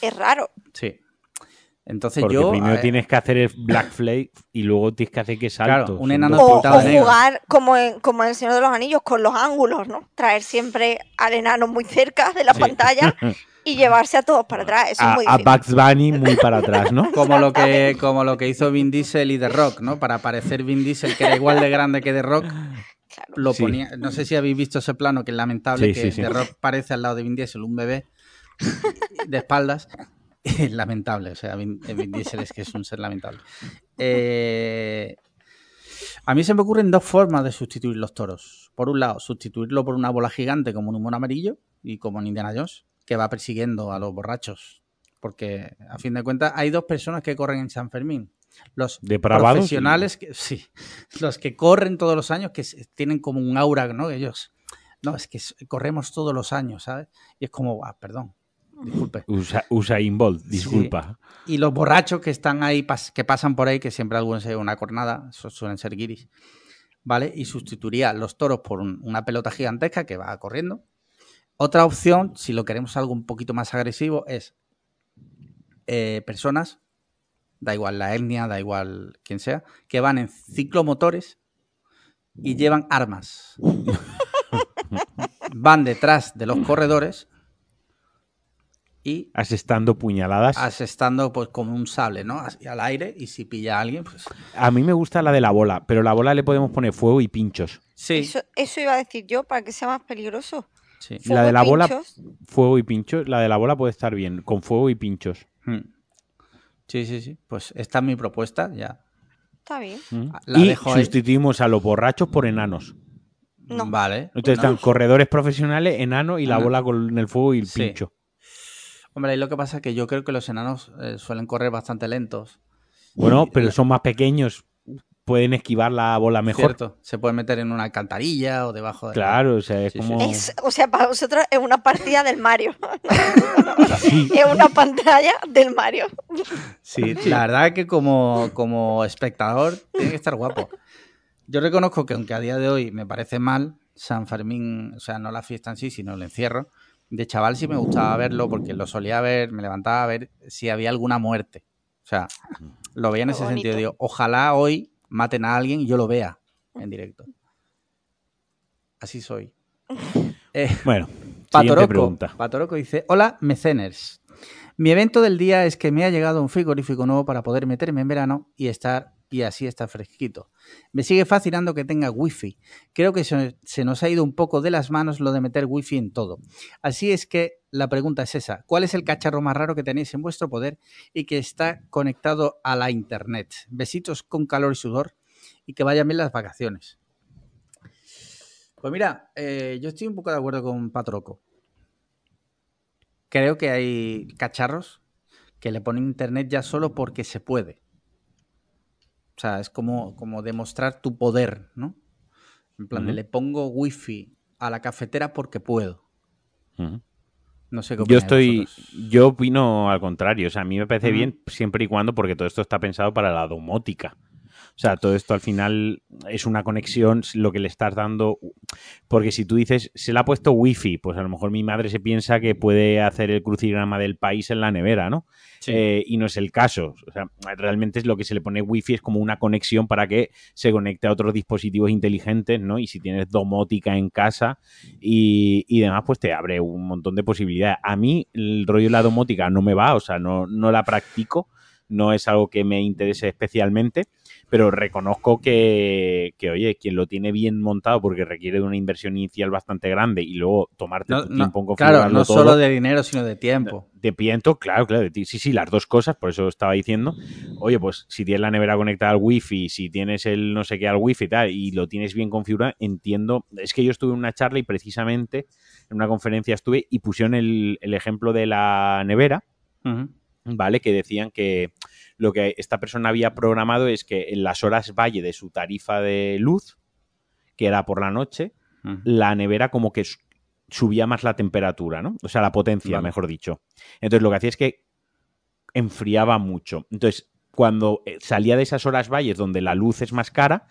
es raro.
sí. Entonces
Porque
yo. a
primero
ver,
tienes que hacer el Black Flag y luego tienes que hacer que salto.
Claro, un enano
O,
pintado
o
de negro.
jugar como en, como en El Señor de los Anillos con los ángulos, ¿no? Traer siempre al enano muy cerca de la
Sí.
pantalla y llevarse a todos para atrás. Eso
a,
es muy
a
difícil.
Bugs Bunny muy para atrás, ¿no?
Como lo, que, como lo que hizo Vin Diesel y The Rock, ¿no? Para parecer Vin Diesel, que era igual de grande que The Rock,
Claro.
lo
Sí.
ponía. No sé si habéis visto ese plano, que es lamentable,
Sí,
que
sí, sí.
The Rock parece al lado de Vin Diesel, un bebé de espaldas. Es lamentable, o sea, Vin, Vin Diesel es que es un ser lamentable. Eh, a mí se me ocurren dos formas de sustituir los toros. Por un lado, sustituirlo por una bola gigante como un humor amarillo y como en Indiana Jones, que va persiguiendo a los borrachos. Porque, a fin de cuentas, hay dos personas que corren en San Fermín. Los
Depravados
profesionales, que, sí, los que corren todos los años, que tienen como un aura, ¿no? Ellos, no, es que corremos todos los años, ¿sabes? Y es como, ah, perdón, disculpe.
Usa, Usain Bolt, disculpa.
Y los borrachos que están ahí, pas- que pasan por ahí, que siempre algunos se una cornada, suelen ser guiris, ¿vale? Y sustituiría los toros por un- una pelota gigantesca que va corriendo. Otra opción, si lo queremos algo un poquito más agresivo, es eh, personas, da igual la etnia, da igual quien sea, que van en ciclomotores y llevan armas. van detrás de los corredores y
Asestando puñaladas.
asestando pues como un sable, ¿no? Así al aire y si pilla a alguien, pues
A mí me gusta la de la bola, pero la bola le podemos poner fuego y pinchos.
sí,
Eso, eso iba a decir yo, para que sea más peligroso.
Sí.
La de la bola, fuego y pinchos. La de la bola puede estar bien, con fuego y pinchos.
Hmm. Sí, sí, sí. Pues esta es mi propuesta, ya.
Está bien.
Mm.
La
y
dejo ahí.
sustituimos a los borrachos por enanos.
No.
Vale.
Entonces están corredores profesionales, enanos y la bola con el fuego y el
Sí.
pincho.
Hombre, ahí lo que pasa es que yo creo que los enanos eh, suelen correr bastante lentos.
Bueno,
Y
pero son más pequeños. Pueden esquivar la bola mejor.
Cierto. Se puede meter en una alcantarilla o debajo de.
Claro, o sea, es
Sí,
como.
Es, o sea, para vosotros es una partida del Mario.
Sí.
es una pantalla del Mario.
Sí, la verdad que como, como espectador tiene que estar guapo. Yo reconozco que aunque a día de hoy me parece mal San Fermín, o sea, no la fiesta en sí, sino el encierro, de chaval sí me gustaba verlo porque lo solía ver, me levantaba a ver si había alguna muerte. O sea, lo veía en
Qué
ese
bonito.
sentido. Digo, ojalá hoy maten a alguien y yo lo vea en directo. Así soy. Eh,
Bueno,
Patoroco,
pregunta.
Patoroco dice, hola meceners. Mi evento del día es que me ha llegado un frigorífico nuevo para poder meterme en verano y estar y así estar fresquito. Me sigue fascinando que tenga wifi. Creo que se, se nos ha ido un poco de las manos lo de meter wifi en todo. Así es que la pregunta es esa. ¿Cuál es el cacharro más raro que tenéis en vuestro poder y que está conectado a la internet? Besitos con calor y sudor y que vayan bien las vacaciones. Pues mira, eh, yo estoy un poco de acuerdo con Patroco. Creo que hay cacharros que le ponen internet ya solo porque se puede. O sea, es como, como demostrar tu poder, ¿no? En plan, de le pongo wifi a la cafetera porque puedo. No sé qué
Yo estoy, yo opino al contrario. O sea, a mí me parece bien siempre y cuando, porque todo esto está pensado para la domótica. O sea, todo esto al final es una conexión, lo que le estás dando. Porque si tú dices, se le ha puesto wifi, pues a lo mejor mi madre se piensa que puede hacer el crucigrama del país en la nevera, ¿no?
Sí.
Eh, y no es el caso. O sea, realmente es lo que se le pone wifi es como una conexión para que se conecte a otros dispositivos inteligentes, ¿no? Y si tienes domótica en casa y, y demás, pues te abre un montón de posibilidades. A mí el rollo de la domótica no me va, o sea, no, no la practico, no es algo que me interese especialmente, pero reconozco que, que, oye, quien lo tiene bien montado porque requiere de una inversión inicial bastante grande y luego tomarte
No-
tu
no,
tiempo en
claro,
configurarlo
no
todo,
solo de dinero, sino de tiempo.
de piento, claro, claro, de ti- sí, sí, las dos cosas, por eso estaba diciendo, oye, pues si tienes la nevera conectada al wifi, si tienes el no sé qué al wifi y tal, y lo tienes bien configurado, entiendo, es que yo estuve en una charla y precisamente en una conferencia estuve y pusieron el, el ejemplo de la nevera,
Ujú.
¿Vale? Que decían que lo que esta persona había programado es que en las horas valle de su tarifa de luz, que era por la noche,
Ujú.
la nevera como que su- subía más la temperatura, ¿no? O sea, la potencia,
Vale.
mejor dicho. Entonces lo que hacía es que enfriaba mucho. Entonces, cuando eh, salía de esas horas valles donde la luz es más cara,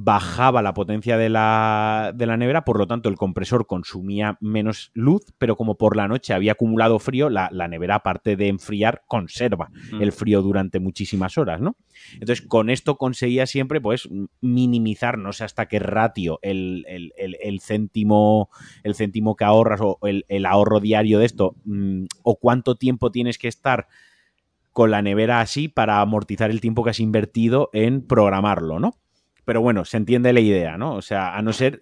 bajaba la potencia de la, de la nevera, por lo tanto el compresor consumía menos luz, pero como por la noche había acumulado frío, la, la nevera, aparte de enfriar, conserva
Mm.
el frío durante muchísimas horas, ¿no? Entonces, con esto conseguía siempre, pues, minimizar, no sé hasta qué ratio el, el- el- el céntimo, el céntimo que ahorras o el, el ahorro diario de esto, mm, o cuánto tiempo tienes que estar con la nevera así para amortizar el tiempo que has invertido en programarlo, ¿no? Pero bueno, se entiende la idea, ¿no? O sea, a no ser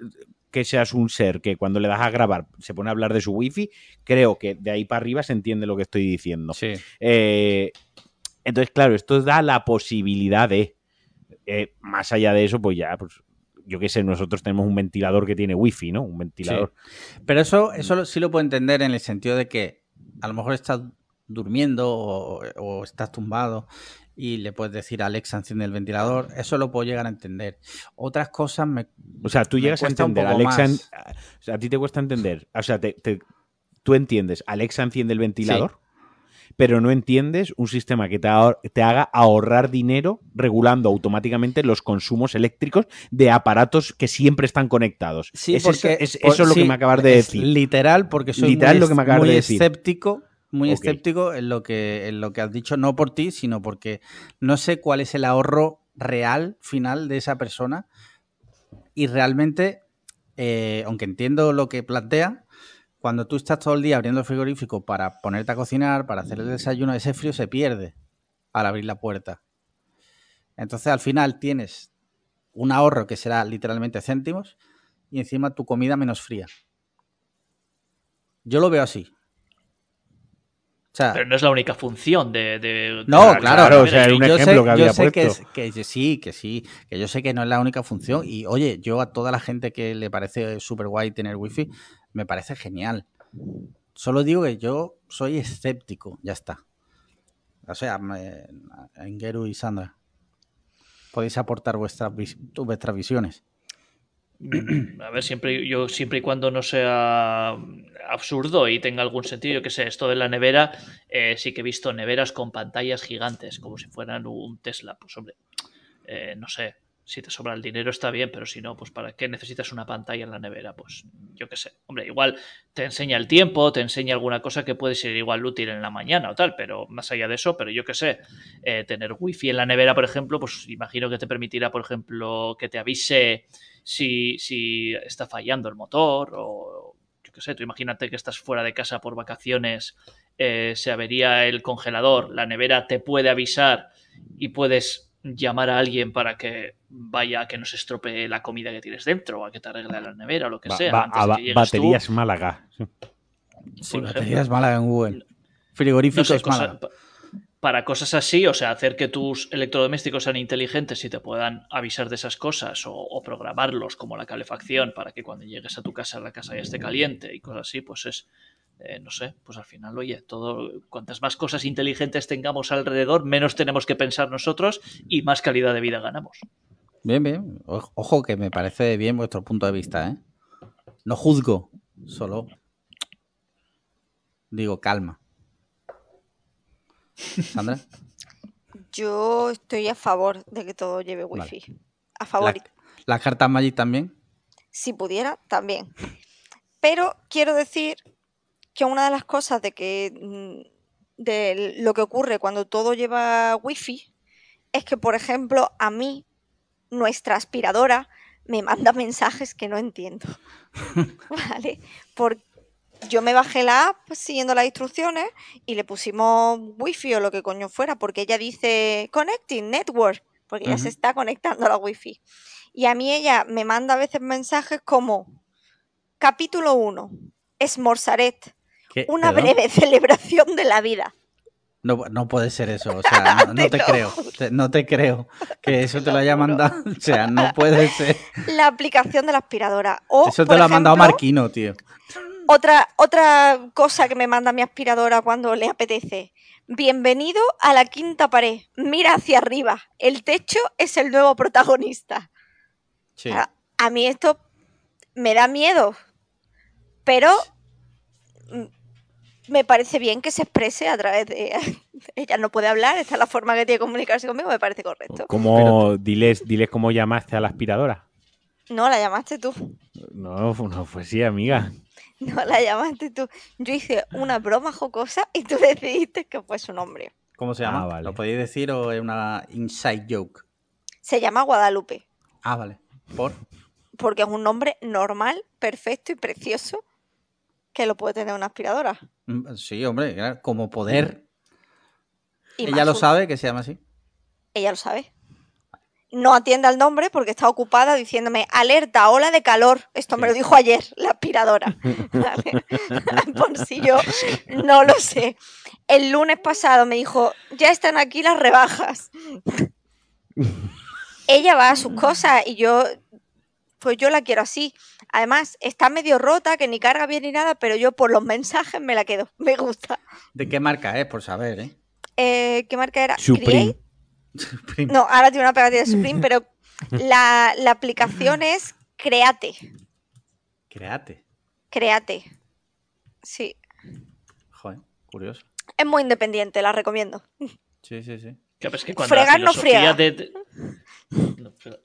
que seas un ser que cuando le das a grabar se pone a hablar de su wifi, creo que de ahí para arriba se entiende lo que estoy diciendo.
Sí.
Eh, entonces, claro, esto da la posibilidad de, eh, más allá de eso, pues ya, pues yo qué sé, nosotros tenemos un ventilador que tiene wifi, ¿no? Un ventilador.
Pero eso, eso sí lo puedo entender en el sentido de que a lo mejor estás durmiendo o, o estás tumbado y le puedes decir a Alexa enciende el ventilador. Eso lo puedo llegar a entender. Otras cosas me...
O sea, tú llegas a entender, Alexa, o sea, a ti te cuesta entender, o sea, te- te- tú entiendes, Alexa enciende el ventilador, pero no entiendes un sistema que te, te haga ahorrar dinero regulando automáticamente los consumos eléctricos de aparatos que siempre están conectados.
Sí,
Es
porque
eso, es,
por-
eso es lo
sí,
que me acabas de decir.
Literal, porque soy
Literal
muy,
lo que me acabas
muy
de decir.
escéptico, muy escéptico en lo que en lo que has dicho, no por ti, sino porque no sé cuál es el ahorro real final de esa persona y realmente, eh, aunque entiendo lo que plantea, cuando tú estás todo el día abriendo el frigorífico para ponerte a cocinar, para hacer el desayuno, ese frío se pierde al abrir la puerta. Entonces al final tienes un ahorro que será literalmente céntimos y encima tu comida menos fría. Yo lo veo así. O sea,
Pero no es la única función de. de-
no,
de-
claro,
o sea, era un
yo
ejemplo
sé,
que había
yo sé que,
puesto.
es- que sí, que sí, que yo sé que no es la única función. Y oye, yo a toda la gente que le parece súper guay tener wifi, me parece genial. Solo digo que yo soy escéptico, ya está. O sea, Engeru y Sandra, podéis aportar vuestras, vuestras visiones.
Mm, A ver, siempre yo siempre y cuando no sea absurdo y tenga algún sentido, yo que sé, esto de la nevera, eh, sí que he visto neveras con pantallas gigantes, como si fueran un Tesla. Pues hombre, eh, no sé, si te sobra el dinero está bien, pero si no, pues ¿para qué necesitas una pantalla en la nevera? Pues yo qué sé. Hombre, igual te enseña el tiempo, te enseña alguna cosa que puede ser igual útil en la mañana o tal, pero más allá de eso, pero yo qué sé, eh, tener wifi en la nevera, por ejemplo, pues imagino que te permitirá, por ejemplo, que te avise si, si está fallando el motor o yo qué sé, tú imagínate que estás fuera de casa por vacaciones, eh, se avería el congelador, la nevera te puede avisar y puedes llamar a alguien para que vaya a que no se estropee la comida que tienes dentro o a que te arregle la nevera o lo que
Va-
sea.
va-
antes
a
de
ba-
que llegues tú.
baterías Málaga. Sí.
Baterías. Málaga en Google.
No
Frigoríficos
sé, cosa-
Málaga.
pa- para cosas así, o sea, hacer que tus electrodomésticos sean inteligentes y te puedan avisar de esas cosas o, o programarlos como la calefacción para que cuando llegues a tu casa la casa ya esté caliente y cosas así, pues es, eh, no sé, pues al final, oye, todo, cuantas más cosas inteligentes tengamos alrededor, menos tenemos que pensar nosotros y más calidad de vida ganamos.
Bien, bien. Ojo que me parece bien vuestro punto de vista, ¿eh? No juzgo, solo digo calma. Sandra,
Yo estoy a favor de que todo lleve wifi. A favor.
la- las cartas Magic también.
Si pudiera, también. Pero quiero decir que una de las cosas de que mm, de lo que ocurre cuando todo lleva wifi es que, por ejemplo, a mí nuestra aspiradora me manda mensajes que no entiendo. ¿Vale? Porque yo me bajé la app siguiendo las instrucciones y le pusimos wifi o lo que coño fuera, porque ella dice connecting network, porque ella se
Ujú.
está conectando a la wifi. Y a mí ella me manda a veces mensajes como capítulo 1, Esmorzaret,
¿Qué?
una
¿Perdón?
breve celebración de la vida.
No, no puede ser eso, o sea, no, no te creo, te- no te creo que eso te lo haya mandado, o sea, no puede ser.
La aplicación de la aspiradora. O,
Eso te
por
lo ha mandado Marquino, tío.
Otra, otra cosa que me manda mi aspiradora cuando le apetece. Bienvenido a la quinta pared. Mira hacia arriba. El techo es el nuevo protagonista.
Sí.
A, a mí esto me da miedo. Pero mm, me parece bien que se exprese a través de. Ella no puede hablar, esta es la forma que tiene de comunicarse conmigo, me parece correcto.
¿Cómo, diles, diles cómo llamaste a la aspiradora.
No, la llamaste tú.
No, no fue así, amiga.
No la llamaste tú. Yo hice una broma jocosa y tú decidiste que fue su nombre.
¿Cómo se
Ah,
llama?
vale.
¿Lo podéis decir o es una inside joke?
Se llama Guadalupe.
Ah, vale. ¿Por?
porque es un nombre normal, perfecto y precioso que lo puede tener una aspiradora.
Mm, Sí, hombre, como poder.
Y
Ella lo
un-
sabe que se llama así.
Ella lo sabe. No atiende al nombre porque está ocupada diciéndome, alerta, ola de calor. Esto me lo dijo ayer la aspiradora. Por si yo no lo sé. El lunes pasado me dijo, ya están aquí las rebajas. Ella va a sus cosas y yo, pues yo la quiero así. Además, está medio rota, que ni carga bien ni nada, pero yo por los mensajes me la quedo. Me gusta.
¿De qué marca es? Por saber, ¿eh?
Eh, ¿Qué marca era?
Supreme.
Create. No, ahora tiene una pegatina de Supreme, pero la, la aplicación es Create.
Créate.
Create. Sí.
Joder, curioso.
Es muy independiente, la recomiendo.
Sí, sí, sí.
Que, que cuando
Fregar
la
no friega.
de- de- No, pero-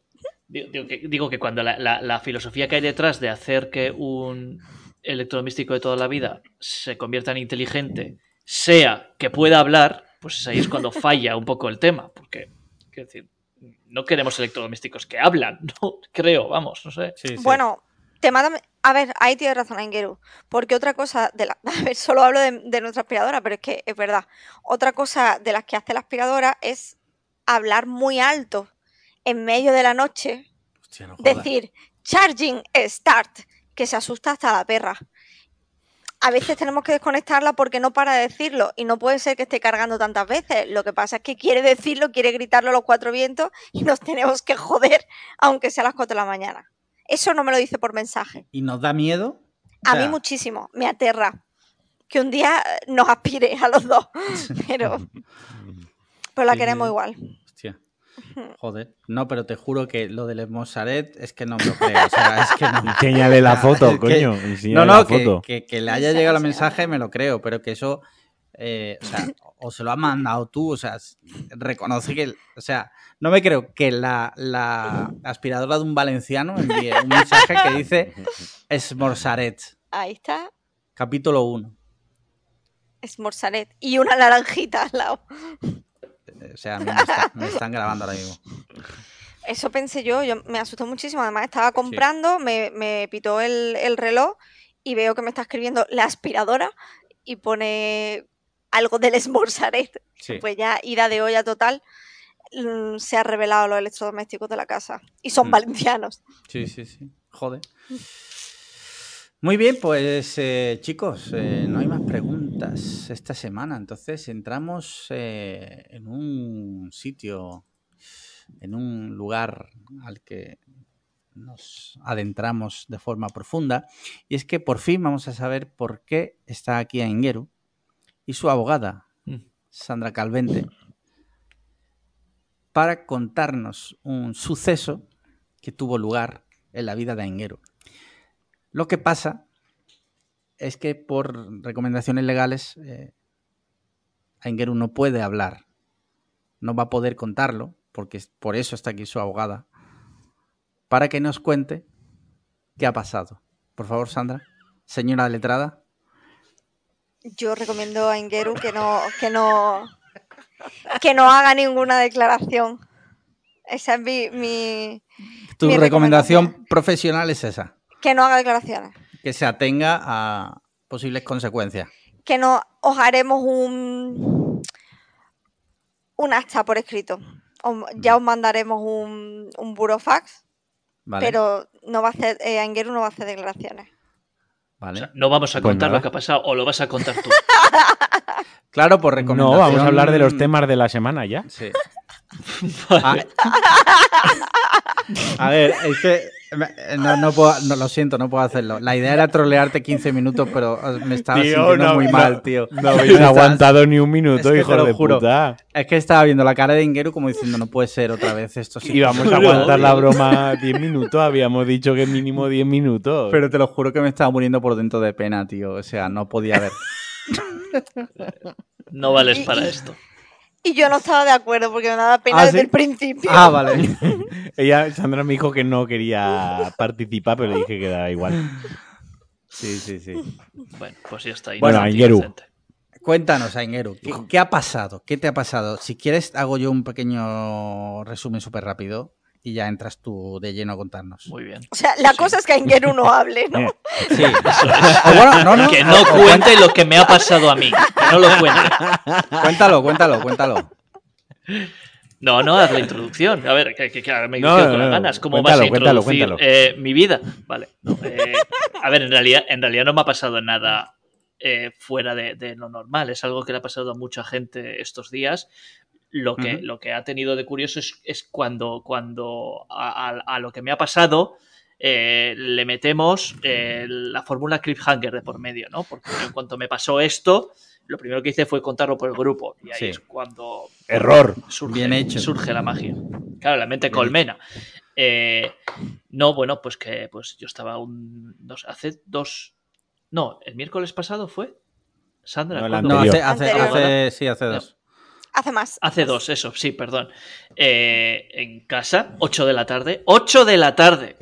digo, digo que, digo que cuando la, la- la filosofía que hay detrás de hacer que un electrodoméstico de toda la vida se convierta en inteligente sea que pueda hablar, pues ahí es cuando falla un poco el tema. Porque, quiero decir, no queremos electrodomésticos que hablan, no creo, vamos, no sé.
Sí, sí.
Bueno, te manda... A ver, ahí tienes razón, Aingeru. Porque otra cosa de la... A ver, solo hablo de, de nuestra aspiradora, pero es que es verdad. Otra cosa de las que hace la aspiradora es hablar muy alto en medio de la noche
Hostia, no jodas.
decir charging start, que se asusta hasta la perra. a veces tenemos que desconectarla porque no para de decirlo y no puede ser que esté cargando tantas veces. Lo que pasa es que quiere decirlo, quiere gritarlo a los cuatro vientos y nos tenemos que joder, aunque sea a las cuatro de la mañana. Eso no me lo dice por mensaje.
¿Y nos da miedo? O
A
sea,
mí muchísimo, me aterra. Que un día nos aspire a los dos, pero, pero la queremos igual.
Joder. No, pero te juro que lo del Mosaret es que no me lo creo. O sea, es que no.
Enséñale la foto,
es que-
coño.
No, no,
la
que,
foto.
que- que le haya llegado el mensaje me lo creo, pero que eso, eh, o sea, o se lo has mandado tú, o sea, reconoce que, o sea, no me creo que la, la aspiradora de un valenciano envíe un mensaje que dice Esmorzaret,
Ahí está,
capítulo 1.
es morsaret. Y una naranjita al lado.
O sea, a mí me, está- me están grabando ahora mismo.
Eso pensé yo, yo me asustó muchísimo. Además, estaba comprando, me, me pitó el, el reloj y veo que me está escribiendo la aspiradora y pone algo del Smorsaret.
Sí.
Pues ya, ida de olla total, mm, se ha revelado los electrodomésticos de la casa. Y son
Mm.
valencianos.
Sí, sí, sí. Joder. Muy bien, pues eh, chicos, eh, no hay más preguntas esta semana. Entonces entramos eh, en un sitio, en un lugar al que nos adentramos de forma profunda. Y es que por fin vamos a saber por qué está aquí Engueru y su abogada,
Mm.
Sandra Calvente, para contarnos un suceso que tuvo lugar en la vida de Engueru. Lo que pasa es que por recomendaciones legales eh, Engueru no puede hablar, no va a poder contarlo, porque por eso está aquí su abogada, para que nos cuente qué ha pasado. Por favor, Sandra, señora letrada.
Yo recomiendo a Ingeru que no, que no, que no haga ninguna declaración. Esa es mi, mi-
Tu
Mi
recomendación
recomendación.
profesional es esa,
que no haga declaraciones.
que se atenga a posibles consecuencias.
Que no os haremos un un acta por escrito. Ya os mandaremos un, un burofax,
¿Vale?
pero no va a hacer, eh, Aingeru no va a hacer declaraciones.
O
¿Vale?
sea, no vamos a
Pues
contar lo que ha pasado o lo vas a contar tú.
Claro, por
No,
recomendación.
vamos a hablar de los temas de la semana ya.
Sí. Ah, a ver, es que no, no puedo, no, lo siento, no puedo hacerlo. La idea era trolearte 15 minutos, pero eh, me estaba sintiendo muy mal, tío.
No habéis aguantado ni un minuto,
Es que te
hijo
lo
de
juro.
puta.
Es que estaba viendo la cara de Ingeru como diciendo, no puede ser otra vez esto. sí".
Y vamos a aguantar la broma 10 minutos. Habíamos dicho que mínimo 10 minutos.
Pero te lo juro que me estaba muriendo por dentro de pena, tío. O sea, no podía ver.
No vales para esto.
Y yo no estaba de acuerdo porque me daba pena
¿Ah,
desde
sí?
el principio.
Ah, vale.
Ella, Sandra me dijo que no quería participar, pero le dije que da igual.
Sí, sí, sí.
Bueno, pues ya está.
Bueno, Aingeru.
Cuéntanos, Aingeru, ¿qué, qué ha pasado? ¿Qué te ha pasado? Si quieres, hago yo un pequeño resumen súper rápido y ya entras tú de lleno a contarnos.
Muy bien.
O sea, la
Sí.
cosa es que Aingeru no hable, ¿no?
Eh,
Sí. O bueno, no, no.
Que no cuente lo que me ha pasado a mí. Que no lo cuente.
Cuéntalo, cuéntalo, cuéntalo.
No, no, haz la introducción. A ver, que, que- que ahora me
No, no,
con las ganas. ¿Cómo
Cuéntalo,
vas a
cuéntalo,
introducir
cuéntalo.
eh, mi vida? Vale. no, eh, a ver, en realidad, en realidad no me ha pasado nada eh, fuera de, de lo normal. Es algo que le ha pasado a mucha gente estos días. Lo que, lo que ha tenido de curioso es, es cuando, cuando a, a- a lo que me ha pasado eh, le metemos eh, la fórmula cliffhanger de por medio, ¿no? Porque en cuanto me pasó esto, lo primero que hice fue contarlo por el grupo. Y ahí
Sí.
es cuando
Error.
surge,
Bien hecho.
surge la magia. Claro, la mente
Bien
colmena. Eh, no, bueno, pues que pues yo estaba un. No sé, hace dos. No, el miércoles pasado fue. Sandra,
No, el
¿cuándo
No, hace, hace, hace- sí, hace dos.
Hace más.
Hace dos, eso, sí, perdón. Eh, en casa, 8 de la tarde. 8 de la tarde.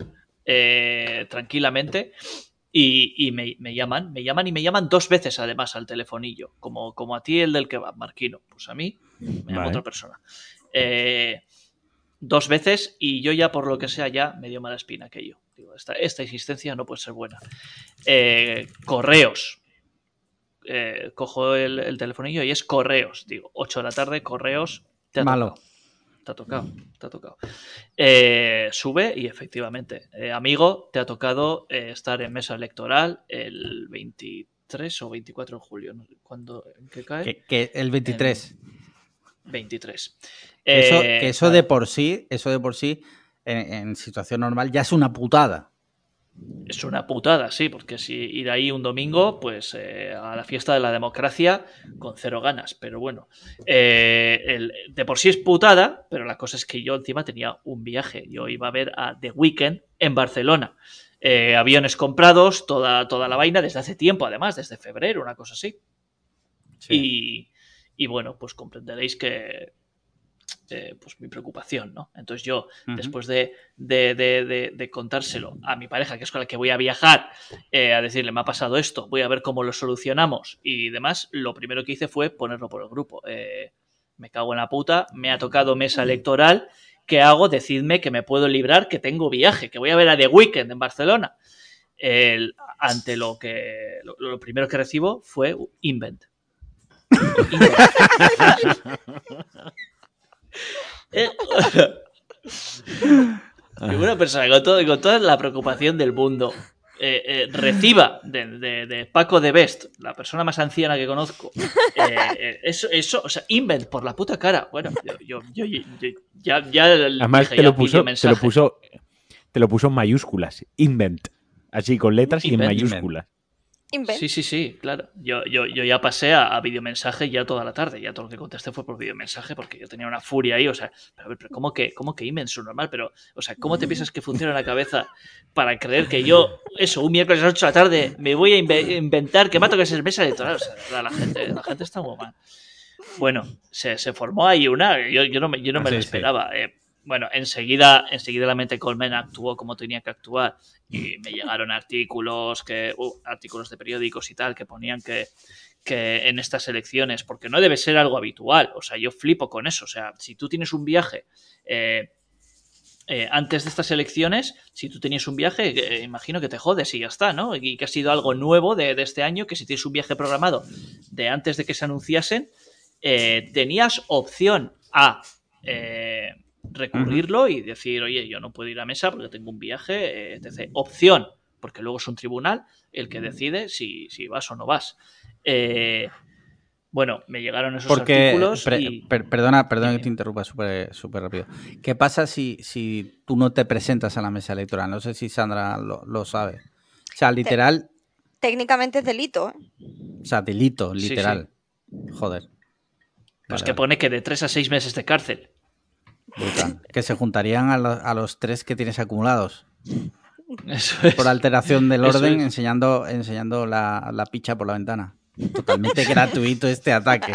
eh, tranquilamente. Y, y me, me llaman, me llaman y me llaman dos veces además al telefonillo. Como, como a ti el del que va, Marquino. Pues a mí me llama
Vale.
otra persona. Eh, dos veces y yo ya por lo que sea ya me dio mala espina aquello. Digo, esta, esta insistencia no puede ser buena. Eh, correos. Eh, cojo el, el telefonillo y es correos. Digo, 8 de la tarde, correos. Te ha
Malo.
tocado. Te ha tocado, te ha tocado. Eh, sube y efectivamente, eh, amigo, te ha tocado eh, estar en mesa electoral el 23 23 o 24 de julio. ¿Cuándo, ¿En qué cae?
Que, que el 23.
23.
Eso,
Eh,
que eso
vale.
de por sí, eso de por sí, en, en situación normal, ya es una putada.
Es una putada, sí, porque si ir ahí un domingo, pues eh, a la fiesta de la democracia con cero ganas. Pero bueno, eh, el- de por sí es putada, pero la cosa es que yo encima tenía un viaje. Yo iba a ver a The Weeknd en Barcelona. Eh, aviones comprados, toda, toda la vaina desde hace tiempo, además, desde febrero, una cosa así. Y, y bueno, pues comprenderéis que eh, pues mi preocupación, ¿no? Entonces yo, después de, de- de- de- de contárselo a mi pareja, que es con la que voy a viajar, eh, a decirle, me ha pasado esto, voy a ver cómo lo solucionamos y demás, lo primero que hice fue ponerlo por el grupo. Eh, me cago en la puta, me ha tocado mesa electoral, ¿qué hago? Decidme que me puedo librar, que tengo viaje, que voy a ver a The Weeknd en Barcelona. El- ante lo que lo, lo primero que recibo fue Invent. Invent. Que una persona con, todo- con toda la preocupación del mundo eh, eh, reciba de, de- de Paco de Best, la persona más anciana que conozco, eh, eso, eso, o sea, invent por la puta cara. Bueno, yo, yo, yo- yo- ya, ya
Además
dije,
te
ya
lo, puso, te, lo puso, te lo puso en mayúsculas. Invent. Así, con letras y en mayúsculas.
Invent.
Sí, sí, sí, claro. Yo, yo, yo ya pasé a, a videomensaje ya toda la tarde. Ya todo lo que contesté fue por videomensaje porque yo tenía una furia ahí. O sea, pero, a ver, pero ¿cómo que, cómo que Invent su normal? Pero, o sea, ¿cómo te piensas que funciona la cabeza para creer que yo, eso, un miércoles a las 8 de la tarde, me voy a inve- inventar que mato que es mesa electoral? O sea, la gente, la gente está muy mal. Bueno, se, se formó ahí una. Yo, yo no me, yo no
Ah,
me
sí,
lo
sí.
esperaba. eh. Bueno, enseguida, enseguida la mente Colmen actuó como tenía que actuar y me llegaron artículos que artículos de periódicos y tal que ponían que, que en estas elecciones, porque no debe ser algo habitual, o sea, yo flipo con eso, o sea, si tú tienes un viaje eh, eh, antes de estas elecciones, si tú tenías un viaje, eh, imagino que te jodes y ya está, ¿no? Y que ha sido algo nuevo de, de este año, que si tienes un viaje programado de antes de que se anunciasen, eh, tenías opción a recurrirlo y decir, oye, yo no puedo ir a mesa porque tengo un viaje, eh, etc. Opción, porque luego es un tribunal el que decide si, si vas o no vas. Eh, bueno, me llegaron esos
Porque,
artículos
pre-
y...
per- perdona, perdona que te interrumpa súper súper rápido. ¿Qué pasa si, si tú no te presentas a la mesa electoral? No sé si Sandra lo, lo sabe. O sea, literal,
Técnicamente es delito. ¿eh?
o sea, delito,
Sí,
literal. Joder.
Pues
Vale,
que
vale.
pone que de tres a seis meses de cárcel.
Brutal. Que se juntarían a, lo- a los tres que tienes acumulados.
Eso es.
Por alteración del orden,
es.
enseñando, enseñando la, la picha por la ventana. Totalmente gratuito este ataque.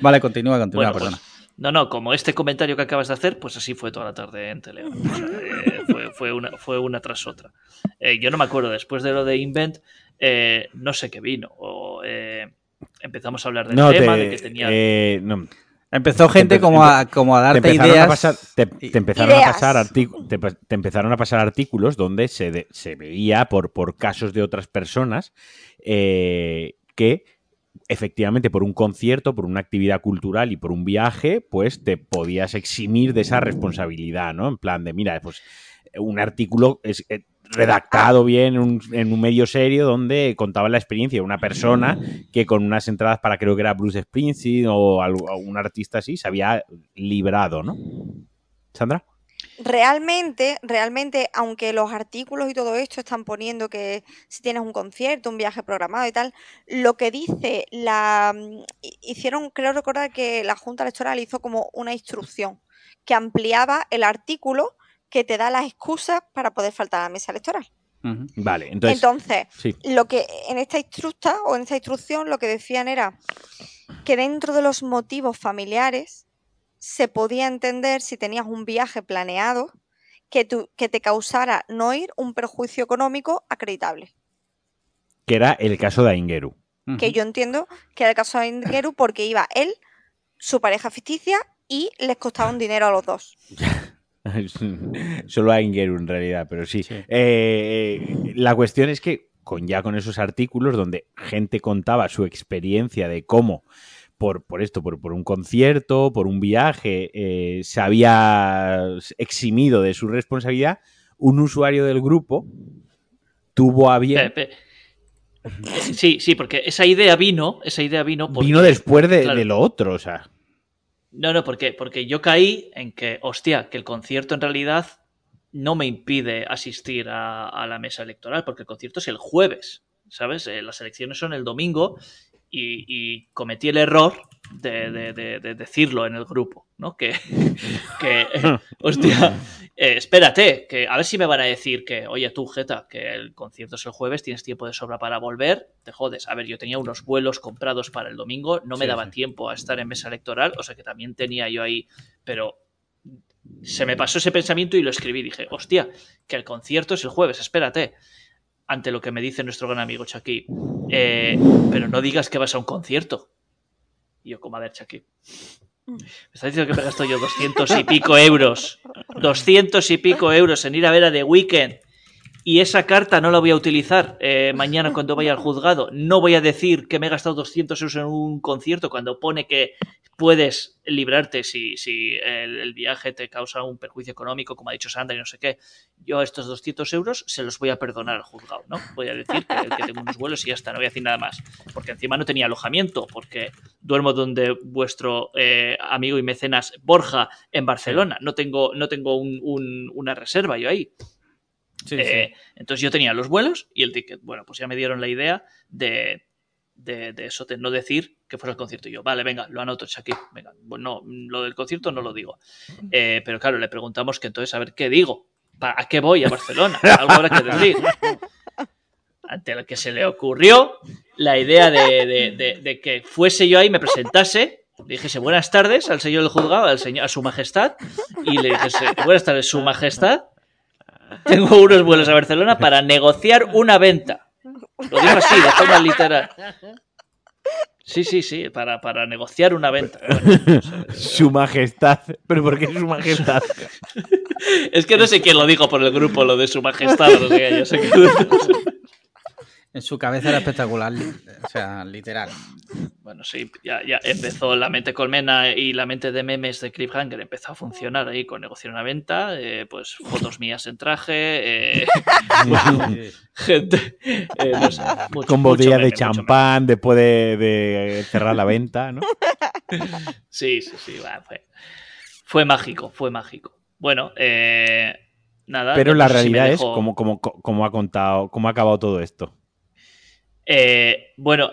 Vale, continúa, continúa,
Bueno, pues,
perdona.
no, no, como este comentario que acabas de hacer, pues así fue toda la tarde en Telegram. O sea, eh, fue, fue una, fue una tras otra. Eh, yo no me acuerdo, después de lo de Invent, eh, no sé qué vino. O eh, empezamos a hablar del
No,
tema,
te-
de que tenía.
eh, no,
Empezó gente
empe-
como a, como a
te
darte ideas.
a pasar, te, empezaron a pasar artículos, te, empezaron a pasar artículos donde se, de- se veía por, por casos de otras personas eh, que efectivamente por un concierto, por una actividad cultural y por un viaje, pues te podías eximir de esa responsabilidad, ¿no? En plan de, mira, pues un artículo es, eh, redactado bien en un, en un medio serio donde contaba la experiencia de una persona que con unas entradas para creo que era Bruce Springsteen o, un artista así se había librado, ¿no? Sandra.
Realmente, realmente, aunque los artículos y todo esto están poniendo que si tienes un concierto, un viaje programado y tal, lo que dice la mm, hi- hicieron, creo recordar que la Junta Electoral hizo como una instrucción que ampliaba el artículo que te da las excusas para poder faltar a la mesa electoral.
Vale, entonces,
Entonces,
sí.
lo que en esta instructa o en esta instrucción lo que decían era que dentro de los motivos familiares se podía entender si tenías un viaje planeado que, tu- que te causara no ir un perjuicio económico acreditable.
que era el caso de Aingeru.
Que yo entiendo que era el caso de Ingeru porque iba él, su pareja ficticia y les costaba un dinero a los dos.
Solo a Aingeru en realidad, pero sí.
Sí.
Eh, la cuestión es que con ya con esos artículos donde gente contaba su experiencia de cómo por, por esto, por, por un concierto, por un viaje, eh, se había eximido de su responsabilidad, un usuario del grupo tuvo a bien...
Eh, Sí, sí, porque esa idea vino, esa idea vino porque-
Vino después de,
claro.
de lo otro, o sea.
No, no, ¿por qué? Porque yo caí en que, hostia, que el concierto en realidad no me impide asistir a, a la mesa electoral, porque el concierto es el jueves, ¿sabes? Eh, las elecciones son el domingo y, y cometí el error de, de- de- de decirlo en el grupo, ¿no? Que, que eh, hostia, eh, espérate, que a ver si me van a decir que, oye, tú, Jeta, que el concierto es el jueves, tienes tiempo de sobra para volver, te jodes. A ver, yo tenía unos vuelos comprados para el domingo, no me
Sí,
daba
sí.
tiempo a estar en mesa electoral, o sea que también tenía yo ahí, pero se me pasó ese pensamiento y lo escribí. Dije, hostia, que el concierto es el jueves, espérate. Ante lo que me dice nuestro gran amigo Chucky, eh, pero no digas que vas a un concierto. Y yo, como a ver, Chucky. Me está diciendo que me gasto yo 200 y pico euros. 200 y pico euros en ir a ver a The Weeknd. Y esa carta no la voy a utilizar eh, mañana cuando vaya al juzgado. No voy a decir que me he gastado 200 euros en un concierto cuando pone que puedes librarte si, si el, viaje te causa un perjuicio económico, como ha dicho Sandra y no sé qué. Yo estos 200 euros se los voy a perdonar al juzgado, ¿no? Voy a decir que, tengo unos vuelos y ya está, no voy a decir nada más. Porque encima no tenía alojamiento, porque duermo donde vuestro eh, amigo y mecenas Borja en Barcelona. No tengo, no tengo un- una reserva yo ahí. Eh, entonces yo tenía los vuelos y el ticket. Bueno, pues ya me dieron la idea de, eso, no decir que fuera el concierto. Y yo, vale, venga, lo anoto aquí. Venga, bueno, lo del concierto no lo digo. Eh, pero claro, le preguntamos que entonces, a ver, ¿qué digo? ¿Pa- ¿A qué voy a Barcelona? Algo habrá que decir. Ante lo que se le ocurrió la idea de, de- de- de que fuese yo ahí, me presentase, le dijese buenas tardes al señor del juzgado, al señor, a su majestad, y le dijese buenas tardes, su majestad. Tengo unos vuelos a Barcelona para negociar una venta. Lo digo así, de forma literal. Sí, sí, sí, para, para negociar una venta. Bueno,
Su majestad. ¿Pero por qué su majestad?
es que no sé quién lo dijo por el grupo, lo de su majestad. No sé qué, yo sé que...
En su cabeza era espectacular, o sea, literal.
Bueno, sí, ya, ya empezó la mente colmena y la mente de memes de Cliffhanger empezó a funcionar ahí con negociar una venta, eh, pues fotos mías en traje, eh, gente, eh, no sé, mucho-
Con botella de champán después de, de cerrar la venta, ¿no?
Sí, sí, sí, fue, fue mágico, fue mágico. Bueno, eh, nada.
Pero la
si
realidad es cómo, cómo, cómo ha contado, cómo ha acabado todo esto.
Eh, bueno,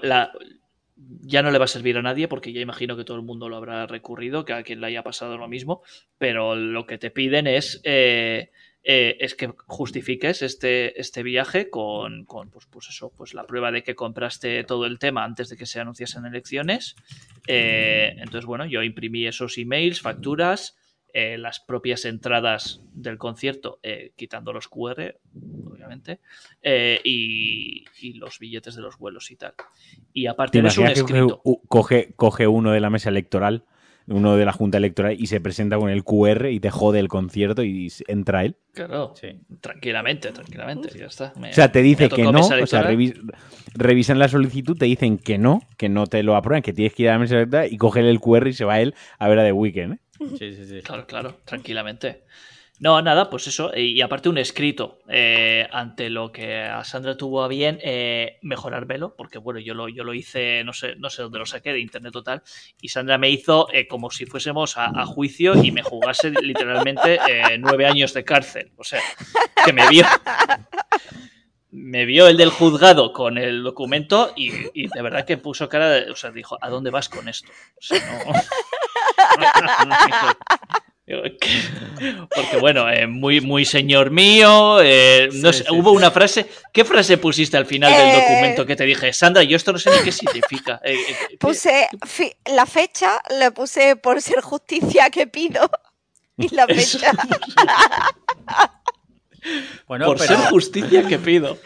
ya no le va a servir a nadie porque ya imagino que todo el mundo lo habrá recurrido, que a quien le haya pasado lo mismo, pero lo que te piden es, eh, eh, es que justifiques este, este viaje con, con, pues, pues eso, pues la prueba de que compraste todo el tema antes de que se anunciasen elecciones. Entonces, bueno, yo imprimí esos emails, facturas, eh, las propias entradas del concierto, eh, quitando los QR, obviamente, eh, y, y los billetes de los vuelos y tal. Y
¿Te
aparte de eso, un escrito.
coge, coge uno de la mesa electoral, uno de la junta electoral, y se presenta con el QR y te jode el concierto y entra él?
Claro,
Sí.
tranquilamente, tranquilamente, ya está. Me-
O sea, te dice que no, o sea, revis- revisan la solicitud, te dicen que no, que no te lo aprueban, que tienes que ir a la mesa electoral y coger el QR y se va él a ver a The Weeknd. ¿eh?
Sí, sí, sí.
Claro, claro, tranquilamente. No, nada, pues eso. Y aparte un escrito eh, ante lo que a Sandra tuvo a bien eh, mejorármelo, porque bueno, yo lo, yo lo hice, no sé, no sé dónde lo saqué, de internet total, y Sandra me hizo eh, como si fuésemos a, a juicio y me jugase literalmente eh, nueve años de cárcel. O sea, que me vio. Me vio el del juzgado con el documento y, y de verdad que puso cara de. O sea, dijo, ¿a dónde vas con esto? O sea, no. Porque bueno, eh, muy, muy señor mío. eh, no
Sí,
sé,
sí,
hubo
sí.
una frase. ¿Qué frase pusiste al final del
Eh.
documento que te dije, Sandra? Yo esto no sé ni qué significa. Eh, eh, ¿qué-
Puse fi- la fecha, le puse por ser justicia que pido. Y la fecha.
Bueno,
por
pero
ser justicia que pido.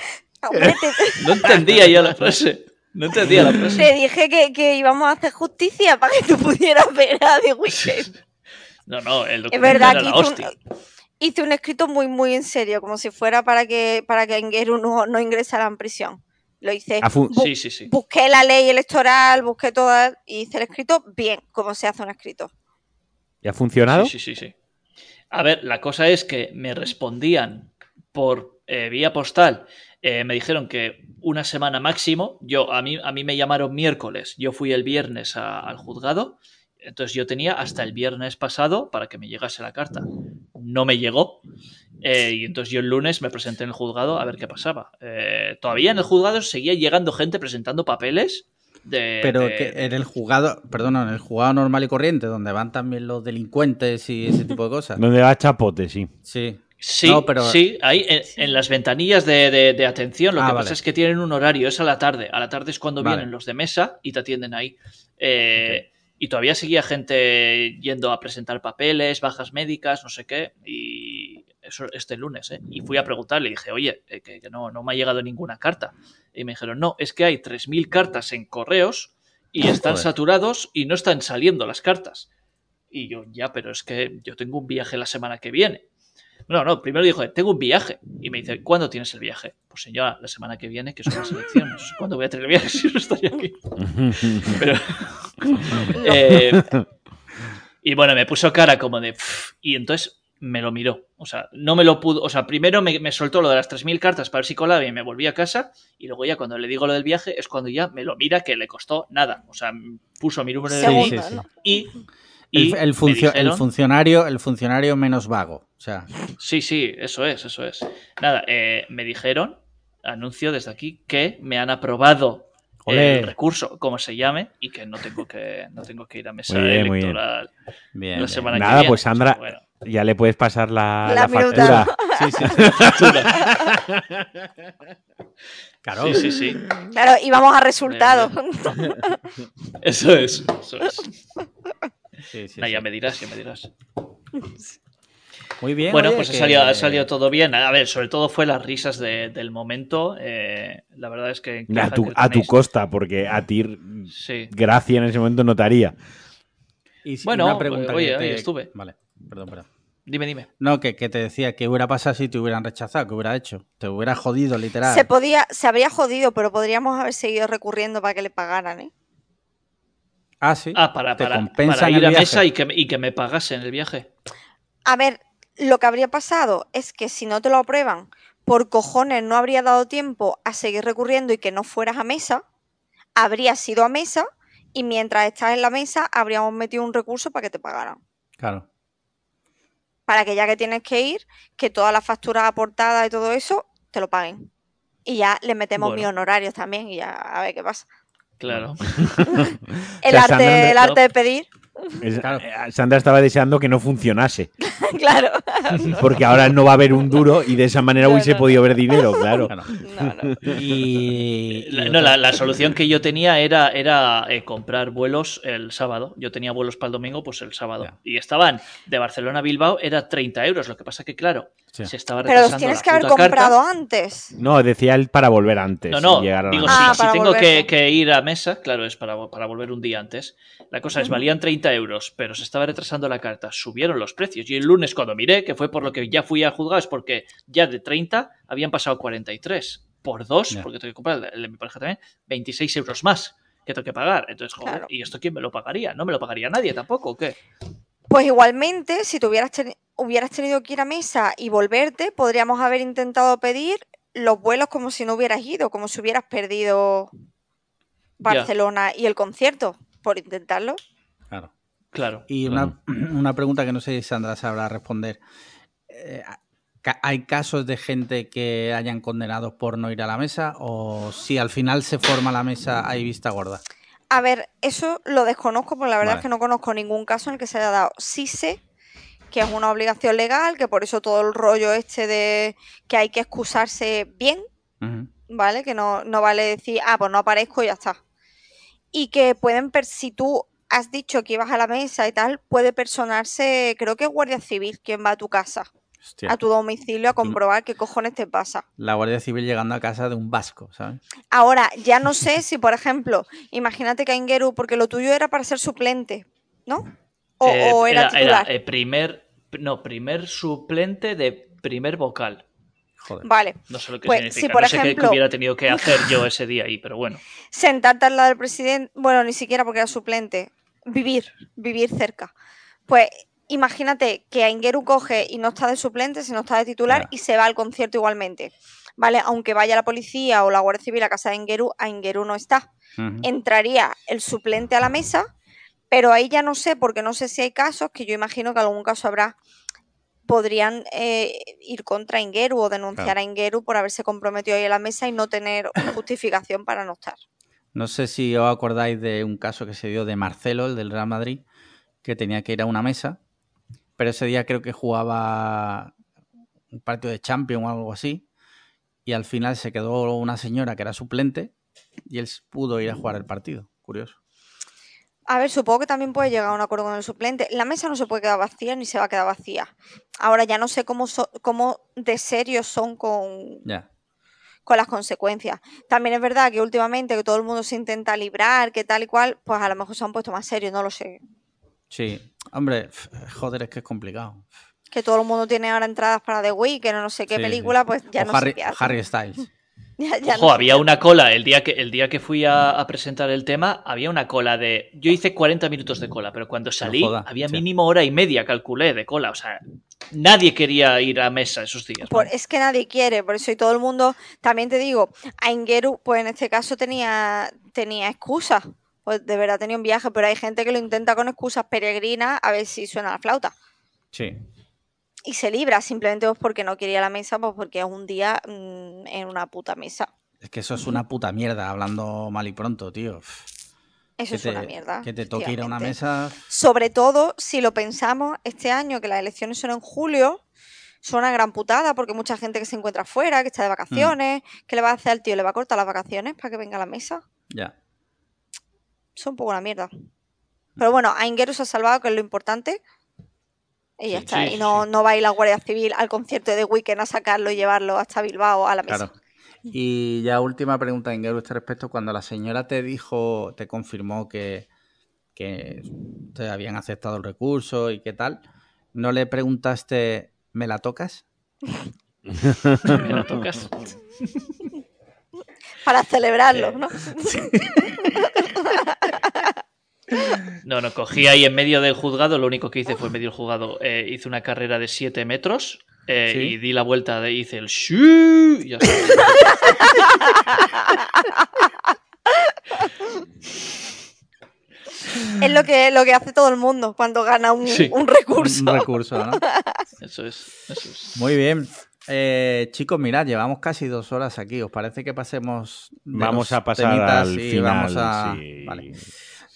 No entendía yo la frase. No entendía la frase.
te dije que, que íbamos a hacer justicia para que tú pudieras ver a The Weeknd.
No, no, el
Es
documento
verdad
era la
hice
hostia.
un, hice un escrito muy, muy en serio, como si fuera para que, para que Engueru no, no ingresara en prisión. Lo hice. Bu-
Sí, sí, sí.
Busqué la ley electoral, busqué todas y hice el escrito bien, como se hace un escrito.
¿Y ha funcionado?
Sí, sí, sí, sí. A ver, la cosa es que me respondían por eh, vía postal Eh, me dijeron que una semana máximo. Yo, a, mí, a mí me llamaron miércoles. Yo fui el viernes a- al juzgado. Entonces yo tenía hasta el viernes pasado para que me llegase la carta. No me llegó. eh, y entonces yo el lunes me presenté en el juzgado a ver qué pasaba. Eh, todavía en el juzgado seguía llegando gente presentando papeles de.
Pero
de-
que en el juzgado, perdona, en el juzgado normal y corriente, donde van también los delincuentes y ese tipo de cosas.
Donde va chapote, sí.
Sí.
Sí,
No, pero-
sí, ahí en, en las ventanillas de, de- de atención lo
Ah,
que
vale.
pasa es que tienen un horario, es a la tarde. A la tarde es cuando
Vale.
vienen los de mesa y te atienden ahí. Eh, Y todavía seguía gente yendo a presentar papeles, bajas médicas, no sé qué. Y eso este lunes, ¿eh? Y fui a preguntarle y dije, oye, eh, que, que no, no me ha llegado ninguna carta. Y me dijeron, no, es que hay 3.000 cartas en correos y están
Joder.
saturados y no están saliendo las cartas. Y yo, ya, pero es que yo tengo un viaje la semana que viene. No, no, primero dijo, tengo un viaje. Y me dice, ¿cuándo tienes el viaje? Pues señora, la semana que viene, que son las elecciones. ¿Cuándo voy a tener el viaje si no estoy aquí? Pero, eh, y bueno, me puso cara como de... Y entonces me lo miró. O sea, no me lo pudo... O sea, primero me, me soltó lo de las 3.000 cartas para ver si colaba y me volví a casa. Y luego ya cuando le digo lo del viaje es cuando ya me lo mira que le costó nada. O sea, puso mi número de
sí.
¿no?
Y...
El, funcionario, el funcionario menos vago. O sea,
Sí, sí, eso es, eso es. Nada, eh, me dijeron, anuncio desde aquí, que me han aprobado
Olé.
el recurso, como se llame, y que no tengo que, no tengo que ir a mesa
Muy bien, muy bien.
electoral
bien.
la
bien.
semana que
Nada,
viene.
pues, Sandra,
O sea, bueno.
Ya le puedes pasar la,
La
la
minuta.
factura.
Sí, sí. Claro.
Sí, sí, sí.
Claro, y vamos a resultados.
Eso es, eso es.
Sí, sí,
Nah, ya me dirás, ya me dirás.
Muy bien.
bueno,
oye,
pues ha
que-
salido, ha salido todo bien. A ver, sobre todo fue las risas de- del momento. eh, la verdad es que...
A tu, a tu costa, porque a ti
Sí.
gracia en ese momento no te haría.
Y si-
Bueno,
una pregunta
oye,
que
ahí
te-
estuve.
Vale, perdón, perdón.
Dime, dime.
No, que, que te decía que hubiera pasado si te hubieran rechazado, que hubiera hecho. Te hubiera jodido, literal.
Se podía, se habría jodido, pero podríamos haber seguido recurriendo para que le pagaran, ¿eh?
Ah, sí.
Ah, para,
Te
para,
compensan
para ir a mesa y que, me- y que me pagasen el viaje.
A ver, lo que habría pasado es que si no te lo aprueban, por cojones no habría dado tiempo a seguir recurriendo y que no fueras a mesa, habrías ido a mesa y mientras estás en la mesa habríamos metido un recurso para que te pagaran.
Claro.
Para que ya que tienes que ir, que todas las facturas aportadas y todo eso te lo paguen. Y ya le metemos
Bueno.
mis honorarios también y ya a ver qué pasa.
Claro.
El
sea,
arte,
Sandra,
el arte de pedir,
Es-
Claro.
eh, Sandra estaba deseando que no funcionase,
claro.
porque ahora no va a haber un duro y de esa manera
No,
hubiese
no,
podido haber dinero, claro.
claro.
No, no.
Y, y
La- la, la solución que yo tenía era, era eh, comprar vuelos el sábado. Yo tenía vuelos para el domingo, pues el sábado.
Ya.
Y estaban de Barcelona a Bilbao, era 30 euros. Lo que pasa que, claro,
Sí.
se estaba
Pero los tienes
la
que haber
carta.
comprado antes.
No, decía él para volver antes.
No, no,
y llegar a la
digo.
Ah,
si, si tengo que, ir a mesa, claro, es para, para volver un día antes. La cosa es, valían 30 euros, pero se estaba retrasando la carta. Subieron los precios. Y el lunes, cuando miré, que fue por lo que ya fui a juzgar, es porque ya de 30 habían pasado a 43. Por dos, porque tengo que comprar el de mi pareja también, 26 euros más que tengo que pagar. Entonces, joder,
Claro.
¿y esto quién me lo pagaría? ¿No me lo pagaría nadie tampoco? ¿O qué?
Pues igualmente, si te hubieras, teni- hubieras tenido que ir a mesa y volverte, podríamos haber intentado pedir los vuelos como si no hubieras ido, como si hubieras perdido Barcelona y el concierto, por intentarlo.
claro.
Claro.
Y una, una pregunta que no sé si Sandra sabrá responder. Eh, ¿Hay casos de gente que hayan condenado por no ir a la mesa? ¿O si al final se forma la mesa hay vista gorda?
A ver, eso lo desconozco, porque la verdad
Vale.
es que no conozco ningún caso en el que se haya dado. Sí sé que es una obligación legal, que por eso todo el rollo este de que hay que excusarse bien. ¿vale? Que no, no vale decir, ah, pues no aparezco y ya está. Y que pueden, si tú has dicho que ibas a la mesa y tal, puede personarse, creo que es Guardia Civil quien va a tu casa,
Hostia,
a tu domicilio a comprobar qué cojones te pasa.
La Guardia Civil llegando a casa de un vasco, ¿sabes?
Ahora, ya no sé si, por ejemplo, imagínate que a Ingeru, porque lo tuyo era para ser suplente, ¿no? O,
Eh,
o era, titular.
eh, primer, no, primer suplente de primer vocal.
Joder.
Vale.
No sé lo que
Pues,
significa.
si por
no sé qué- qué
ejemplo-
hubiera tenido que hacer yo ese día ahí, pero bueno.
Sentarte al lado del presidente, bueno, ni siquiera porque era suplente, vivir, vivir cerca. Pues imagínate que a Ingeru coge y no está de suplente, sino está de titular y se va al concierto igualmente. ¿vale? Aunque vaya la policía o la Guardia Civil a casa de Engeru, a Engeru no está. Entraría el suplente a la mesa, pero ahí ya no sé, porque no sé si hay casos, que yo imagino que algún caso habrá, podrían eh, ir contra Ingeru o denunciar
Claro.
a Ingeru por haberse comprometido ahí a la mesa y no tener justificación para no estar.
No sé si os acordáis de un caso que se dio de Marcelo, el del Real Madrid, que tenía que ir a una mesa, pero ese día creo que jugaba un partido de Champions o algo así, y al final se quedó una señora que era suplente y él pudo ir a jugar el partido. Curioso.
A ver, supongo que también puede llegar a un acuerdo con el suplente. La mesa no se puede quedar vacía ni se va a quedar vacía. Ahora ya no sé cómo, so- cómo de serios son con, con las consecuencias. También es verdad que últimamente que todo el mundo se intenta librar, que tal y cual, pues a lo mejor se han puesto más serios, no lo sé.
Sí. Hombre, joder, es que es complicado.
Que todo el mundo tiene ahora entradas para The Weeknd o no sé qué
Sí, sí.
película, pues ya
o
no
Harry,
sé qué.
Harry Styles.
Ya- ya no
Ojo, había una cola el día que el día que fui a, a presentar el tema, había una cola de. Yo hice 40 minutos de cola, pero cuando salí
joda,
había
sí.
mínimo hora y media, calculé, de cola. O sea, nadie quería ir a mesa esos días.
Por-
¿no?
es que nadie quiere, por eso y todo el mundo, también te digo, a Ingeru, pues en este caso tenía, tenía excusas, pues de verdad tenía un viaje, pero hay gente que lo intenta con excusas peregrinas a ver si suena la flauta.
Sí.
Y se libra simplemente pues porque no quería la mesa, pues porque es un día mm, en una puta mesa.
Es que eso es una puta mierda, hablando mal y pronto, tío.
Eso
Que
es
te-
una mierda.
Que te toque ir a una mesa.
Sobre todo si lo pensamos este año, que las elecciones son en julio, son una gran putada porque mucha gente que se encuentra fuera, que está de vacaciones, ¿qué le va a hacer al tío? ¿Le va a cortar las vacaciones para que venga a la mesa?
Ya.
Son un poco una mierda. Pero bueno, a Ingeru se ha salvado, que es lo importante. Y ya
Sí,
está.
sí,
y no,
sí.
no va a ir la Guardia Civil al concierto de The Weeknd a sacarlo y llevarlo hasta Bilbao a la mesa.
Claro. Y ya última pregunta, Ingeru, a este respecto. Cuando la señora te dijo, te confirmó que, que te habían aceptado el recurso y qué tal, ¿no le preguntaste, ¿me la tocas?
Me lo tocas.
Para celebrarlo,
Eh,
¿no?
No, no, cogí ahí en medio del juzgado, lo único que hice fue en medio del juzgado, eh, hice una carrera de 7 metros eh,
Sí.
y di la vuelta, de, hice el shuu y ya está.
Es lo que, lo que hace todo el mundo cuando gana un,
Sí.
un recurso.
Un recurso, ¿no?
Eso es, eso es.
Muy bien. Eh, chicos, mirad, llevamos casi dos horas aquí. ¿Os parece que pasemos? de
Vamos a pasar al
y
final.
vamos a- Vale.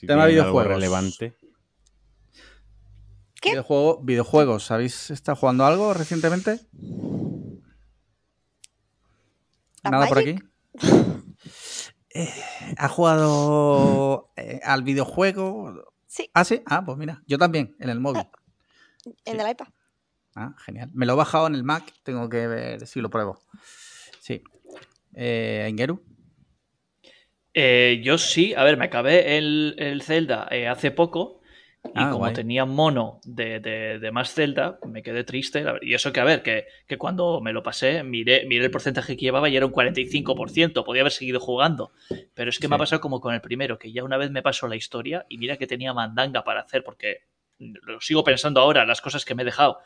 Si
Tema
tienen algo
videojuegos.
relevante.
¿Qué?
Videojuego- videojuegos. ¿Habéis estado jugando algo recientemente?
¿La
¿Nada por aquí? Eh, ¿Ha jugado eh, al videojuego?
Sí,
Ah, sí. Ah, pues mira, yo también, en el móvil.
en
sí.
el iPad.
Ah, genial. Me lo he bajado en el Mac, tengo que ver si lo pruebo. Sí. Eh, Ingeru.
Eh, yo sí, a ver, me acabé el, el Zelda eh, hace poco y
Ah,
como
guay.
tenía mono de, de- de más Zelda, me quedé triste. Y eso que, a ver, que, que cuando me lo pasé, miré, miré el porcentaje que llevaba y era un 45%, podía haber seguido jugando. Pero es que me ha pasado como con el primero, que ya una vez me pasó la historia y mira que tenía mandanga para hacer, porque lo sigo pensando ahora, las cosas que me he dejado.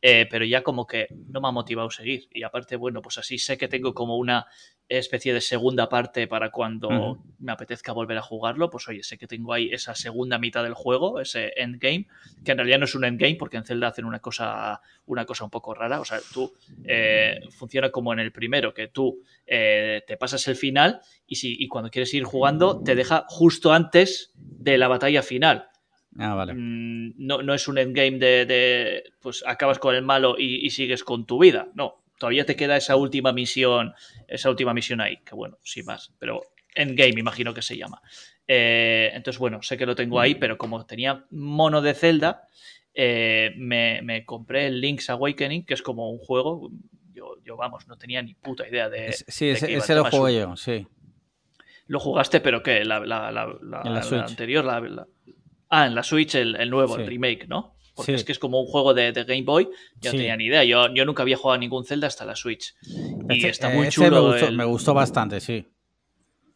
Eh, pero ya como que no me ha motivado a seguir. Y aparte, bueno, pues así sé que tengo como una especie de segunda parte para cuando me apetezca volver a jugarlo, pues oye, sé que tengo ahí esa segunda mitad del juego, ese endgame, que en realidad no es un endgame porque en Zelda hacen una cosa, una cosa un poco rara, o sea, tú eh, funciona como en el primero, que tú eh, te pasas el final y, si, y cuando quieres ir jugando te deja justo antes de la batalla final.
Ah, vale.
Mm, no, no es un endgame de, de, pues acabas con el malo y, y sigues con tu vida. No, todavía te queda esa última misión, esa última misión ahí, que bueno, sin más, pero endgame imagino que se llama. Eh, entonces, bueno, sé que lo tengo ahí, pero como tenía mono de Zelda, eh, me, me compré el Link's Awakening, que es como un juego. Yo, yo vamos, no tenía ni puta idea de.
Es- sí,
de
ese, ese lo jugué yo, sí.
Lo jugaste, pero ¿qué? La, la, la, la- anterior, la, la- Ah, en la Switch, el, el nuevo, el remake, ¿no? Porque
Sí.
es que es como un juego de, de Game Boy. Yo
Sí.
no tenía ni idea. Yo, yo nunca había jugado a ningún Zelda hasta la Switch. Y
Este-
está
eh,
muy chulo.
Me gustó,
el-
me gustó bastante, sí.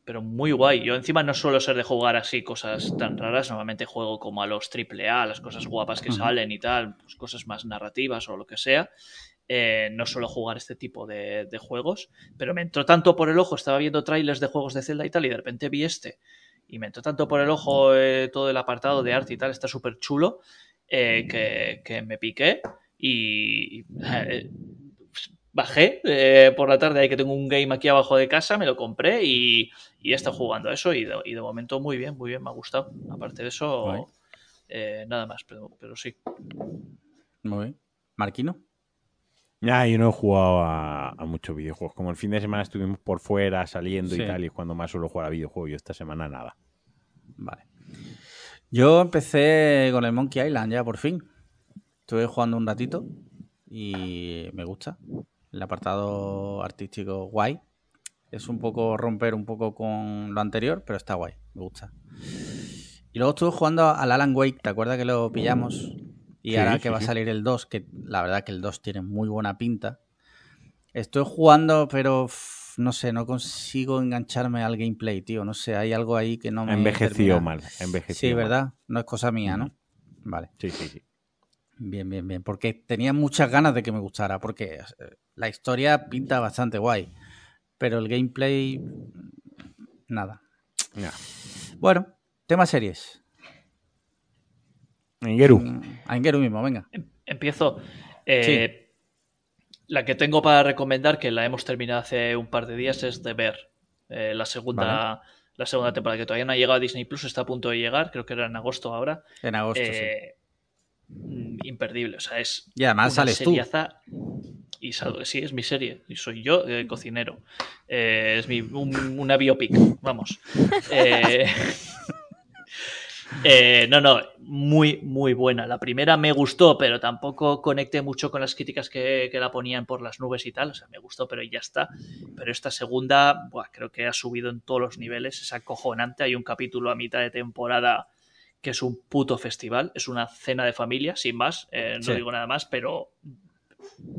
pero muy guay. Yo encima no suelo ser de jugar así cosas tan raras. Normalmente juego como a los AAA, las cosas guapas que salen y tal, pues cosas más narrativas o lo que sea. Eh, no suelo jugar este tipo de, de, juegos, pero me entró tanto por el ojo, estaba viendo trailers de juegos de Zelda y tal, y de repente vi este, y me entró tanto por el ojo eh, todo el apartado de arte y tal, está súper chulo, eh, que, que, me piqué y bajé eh, por la tarde, ahí que tengo un game aquí abajo de casa, me lo compré y, y he estado jugando a eso y de, y de, momento muy bien, muy bien, me ha gustado. Aparte de eso, nada más, pero, pero, sí.
Muy bien. ¿Marquino?
Ya, yo no he jugado a, a, muchos videojuegos. Como el fin de semana estuvimos por fuera, saliendo sí. y tal, y es cuando más suelo jugar a videojuegos. Yo esta semana nada.
Vale. Yo empecé con el Monkey Island ya por fin. Estuve jugando un ratito y me gusta el apartado artístico guay. Es un poco romper un poco con lo anterior, pero está guay, me gusta. Y luego estuve jugando al Alan Wake, ¿te acuerdas que lo pillamos? Y sí, ahora que sí, va a salir el 2, que la verdad que el 2 tiene muy buena pinta. Estoy jugando, pero no sé, no consigo engancharme al gameplay, tío. No sé, hay algo ahí que no me.
Envejeció mal, envejeció
Sí, ¿verdad? No es cosa mía, ¿no? Vale.
Sí, sí, sí.
Bien, bien, bien. Porque tenía muchas ganas de que me gustara, porque la historia pinta bastante guay. Pero el gameplay. Nada.
Yeah.
Bueno, tema series.
Ingeru.
A Ingeru mismo, venga.
Empiezo. Eh, sí. La que tengo para recomendar, que la hemos terminado hace un par de días, es The Bear. Eh, la segunda. Vale. La segunda temporada que todavía no ha llegado a Disney Plus, está a punto de llegar, creo que era en agosto ahora.
En agosto, eh,
sí imperdible. O sea, es.
Y además sales
seriaza... tú. Y sí, es mi serie. Y soy yo, eh, cocinero. Eh, es mi, un, una biopic. Vamos. Eh, no, no, muy, muy buena. La primera me gustó, pero tampoco conecté mucho con las críticas que, que, la ponían por las nubes y tal. O sea, me gustó, pero ya está. Pero esta segunda, buah, creo que ha subido en todos los niveles. Es acojonante. Hay un capítulo a mitad de temporada que es un puto festival, es una cena de familia, sin más, eh, no sí. digo nada más, pero,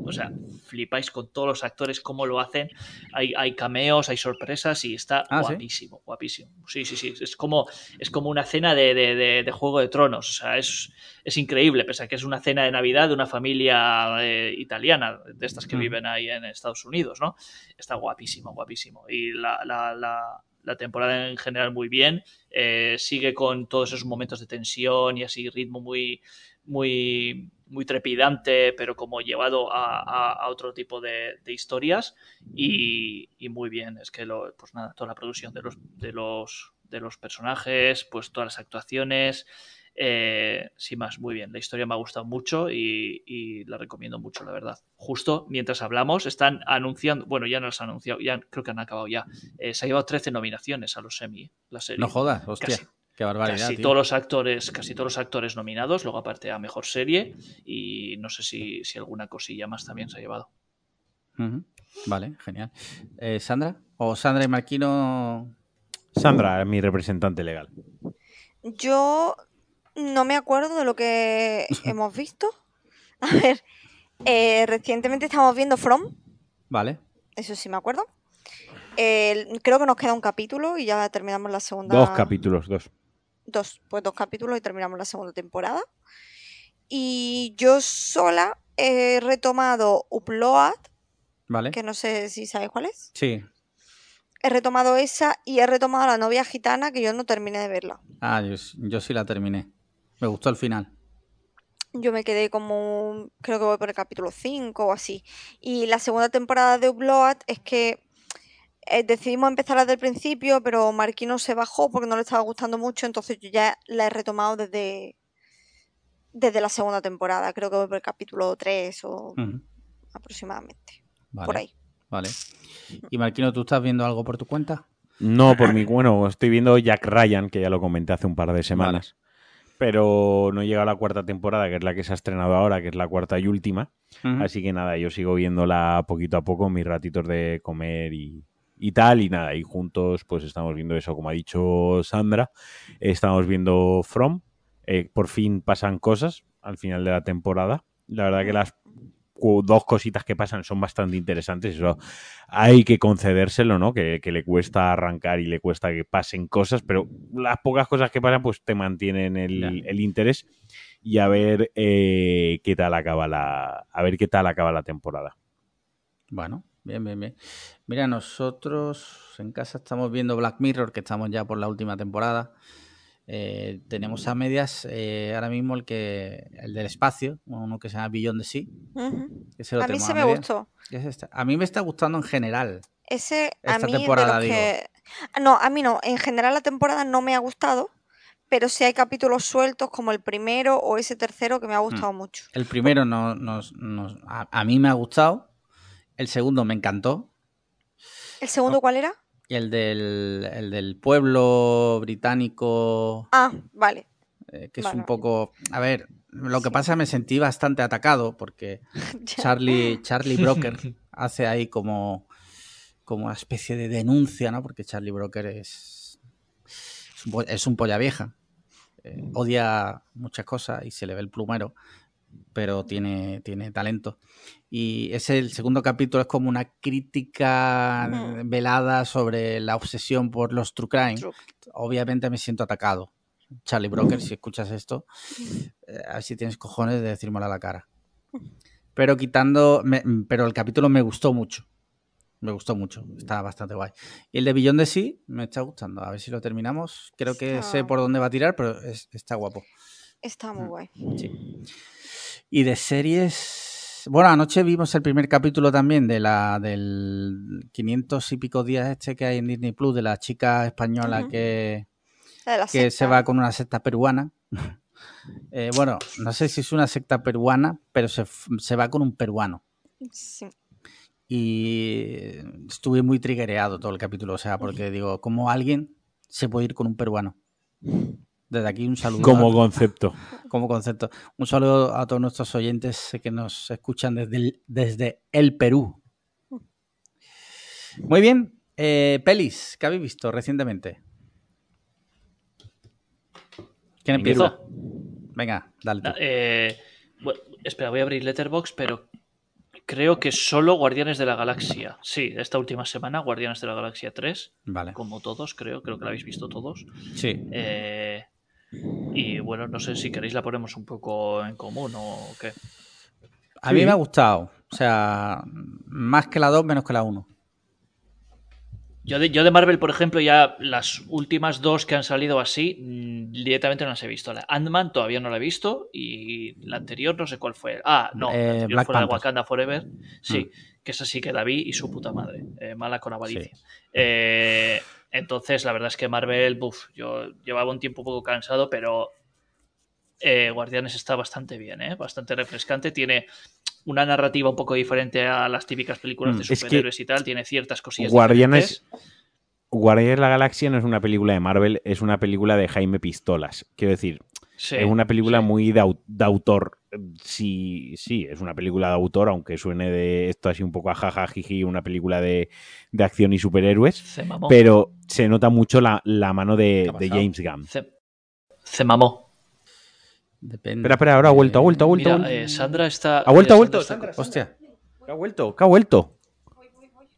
o sea, flipáis con todos los actores, cómo lo hacen, hay, hay cameos, hay sorpresas y está ah, guapísimo, ¿sí? guapísimo. Sí, sí, sí, es como, es como una cena de, de, de, de Juego de Tronos, o sea, es, es, increíble, pese a que es una cena de Navidad de una familia eh, italiana, de estas que mm. viven ahí en Estados Unidos, ¿no? Está guapísimo, guapísimo. Y la, la, la la temporada en general muy bien, eh, sigue con todos esos momentos de tensión y así ritmo muy, muy, muy trepidante, pero como llevado a, a, a otro tipo de, de historias y, y, muy bien, es que lo, pues nada, toda la producción de los, de los, de los personajes, pues todas las actuaciones, eh, sin más, muy bien. La historia me ha gustado mucho y, y, la recomiendo mucho, la verdad. Justo mientras hablamos, están anunciando, bueno, ya no las han anunciado, ya creo que han acabado ya. Eh, se ha llevado 13 nominaciones a los Emmy, la serie.
No jodas, hostia.
Casi,
Qué barbaridad.
Casi
tío.
todos los actores, casi todos los actores nominados, luego aparte a mejor serie, y no sé si, si alguna cosilla más también se ha llevado.
Uh -huh. Vale, genial. Eh, ¿Sandra? ¿O Sandra y Marquino?
Sandra, mi representante legal.
Yo no me acuerdo de lo que hemos visto. A ver, eh, recientemente estamos viendo From.
Vale.
Eso sí me acuerdo. Eh, creo que nos queda un capítulo y ya terminamos la segunda.
Dos capítulos, dos.
Dos, pues dos capítulos y terminamos la segunda temporada. Y yo sola he retomado Upload.
Vale.
Que no sé si sabes cuál es.
Sí.
He retomado esa y he retomado La novia gitana, que yo no terminé de verla.
Ah, yo, yo sí la terminé. Me gustó el final.
Yo me quedé como, creo que voy por el capítulo 5 o así. Y la segunda temporada de Upload es que eh, decidimos empezar desde el principio, pero Marquino se bajó porque no le estaba gustando mucho, entonces yo ya la he retomado desde, desde la segunda temporada. Creo que voy por el capítulo 3 o uh -huh. aproximadamente.
Vale,
por ahí.
Vale. ¿Y Marquino, tú estás viendo algo por tu cuenta?
No, por mi, bueno, estoy viendo Jack Ryan, que ya lo comenté hace un par de semanas. Vale pero no llega a la cuarta temporada, que es la que se ha estrenado ahora, que es la cuarta y última. Uh -huh. Así que nada, yo sigo viéndola poquito a poco, mis ratitos de comer y, y, tal, y nada, y juntos pues estamos viendo eso, como ha dicho Sandra, estamos viendo From, eh, por fin pasan cosas al final de la temporada. La verdad que las dos cositas que pasan son bastante interesantes. Eso hay que concedérselo, ¿no? Que, que le cuesta arrancar y le cuesta que pasen cosas, pero las pocas cosas que pasan, pues te mantienen el interés y a ver eh, qué tal acaba la. A ver qué tal acaba la temporada.
Bueno, bien, bien, bien. Mira, nosotros en casa estamos viendo Black Mirror, que estamos ya por la última temporada. Eh, tenemos a medias eh, ahora mismo el que el del espacio, uno que se llama.
Ujú.
Ese lo
A mí se me
medias.
gustó.
¿Qué es este? A mí me está gustando en general.
Ese a mí de
temporada,
los que... No, a mí no. En general la temporada no me ha gustado, pero sí hay capítulos sueltos como el primero o ese tercero que me ha
Hmm.
gustado mucho.
El primero no, nos, nos- a, a mí me ha gustado. El segundo me encantó.
¿El segundo cuál era?
Y el del, el del pueblo británico,
Ah, vale.
eh, que es
Vale,
un poco... A ver, lo que
Sí.
pasa me sentí bastante atacado porque. Charlie, Charlie Broker hace ahí como, como una especie de denuncia, ¿no? Porque Charlie Broker es, es un, es un polla vieja. Eh, odia muchas cosas y se le ve el plumero, pero tiene, tiene talento. Y ese el segundo capítulo es como una crítica
Mm.
velada sobre la obsesión por los true crime.
True.
Obviamente me siento atacado. Charlie Broker, si escuchas esto, eh, a ver si tienes cojones de decírmelo a la cara. Pero quitando, me- pero el capítulo me gustó mucho. Me gustó mucho, está bastante guay. Y el de Billón de Sí me está gustando. A ver si lo terminamos. Creo que
Está-
sé por dónde va a tirar, pero es- está guapo.
Está muy
Mm.
guay.
Sí. Y de series. Bueno, anoche vimos el primer capítulo también de la del 500 y pico días este que hay en Disney Plus de la chica española que, que se va con una secta peruana. Eh, bueno, no sé si es una secta peruana, pero se, se va con un peruano.
Sí.
Y estuve muy triggereado todo el capítulo, o sea, porque digo, ¿cómo alguien se puede ir con un peruano? Desde aquí un saludo.
Como
a-
concepto.
como concepto. Un saludo a todos nuestros oyentes que nos escuchan desde el, desde el Perú. Muy bien. Eh, pelis, ¿qué habéis visto recientemente? ¿Quién empieza?
Empiezo.
Venga, dale tú.
Na- eh, bueno, espera, voy a abrir Letterbox, pero creo que solo Guardianes de la Galaxia. Sí, esta última semana, Guardianes de la Galaxia 3,
Vale.
como todos, creo, creo que la habéis visto todos.
Sí.
Eh, y bueno, no sé si queréis la ponemos un poco en común o qué.
A mí
Sí.
me ha gustado. O sea, más que la 2, menos que la 1.
Yo de, yo de Marvel, por ejemplo, ya las últimas dos que han salido así, mm, directamente no las he visto. La Ant-Man todavía no la he visto y la anterior no sé cuál fue. Ah, no,
Eh,
la anterior
Black
fue la. Wakanda Forever. Sí, que esa sí que la vi y su puta madre. eh, mala con avaricia.
Sí.
Eh, entonces, la verdad es que Marvel, buf, yo llevaba un tiempo un poco cansado, pero eh, Guardianes está bastante bien, ¿eh? bastante refrescante. Tiene una narrativa un poco diferente a las típicas películas
Mm,
de superhéroes y tal. Tiene ciertas cosillas
Guardianes,
diferentes.
Guardianes de la Galaxia no es una película de Marvel, es una película de Jaime Pistolas. Quiero decir,
Sí,
es una película
sí.
muy de, au- de autor. Sí, sí, es una película de autor, aunque suene de esto así un poco a jajajiji, una película de, de acción y superhéroes.
Se mamó.
Pero se nota mucho la, la mano de. James Gunn.
Se, se mamó.
Depende.
Espera, espera, ahora ha vuelto, ha vuelto, ha vuelto.
Mira,
ha vuelto.
eh, Sandra está.
Ha vuelto, ha vuelto,
Sandra
Hostia.
¿Qué ha vuelto? ¿Qué ha vuelto?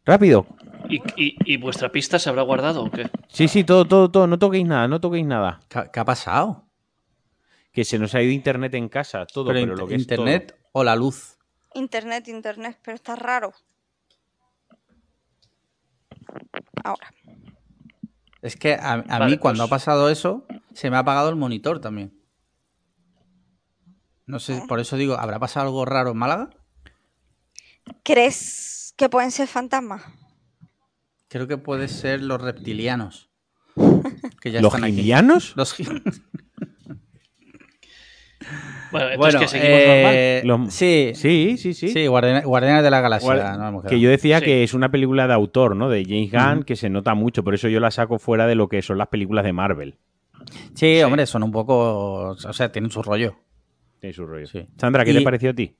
Rápido.
¿Y, y, y vuestra pista se habrá guardado o qué?
Sí, sí, todo, todo, todo. No toquéis nada, no toquéis nada.
¿Qué, ha- qué ha pasado?
Que se nos ha ido internet en casa, todo,
Pero
lo que es
internet o la luz.
Internet, internet, pero está raro. Ahora.
Es que a, a
Vale,
mí cuando
pues-
ha pasado eso, se me ha apagado el monitor también. No sé, por eso digo, ¿habrá pasado algo raro en Málaga?
¿Crees que pueden ser fantasmas?
Creo que puede ser los reptilianos. Que ya
¿Los
están aquí. Los
Bueno, entonces
Bueno,
que seguimos normal.
eh,
Los-
sí, sí,
Sí, sí, sí.
Guardianes, de la Galaxia. No
que yo decía
Sí.
que es una película de autor, ¿no? De James Gunn, que se nota mucho, por eso yo la saco fuera de lo que son las películas de Marvel.
Sí, hombre, son un poco. O sea, tienen su rollo.
Tiene su rollo.
Sí.
Sandra, ¿qué
Y-
te pareció a ti?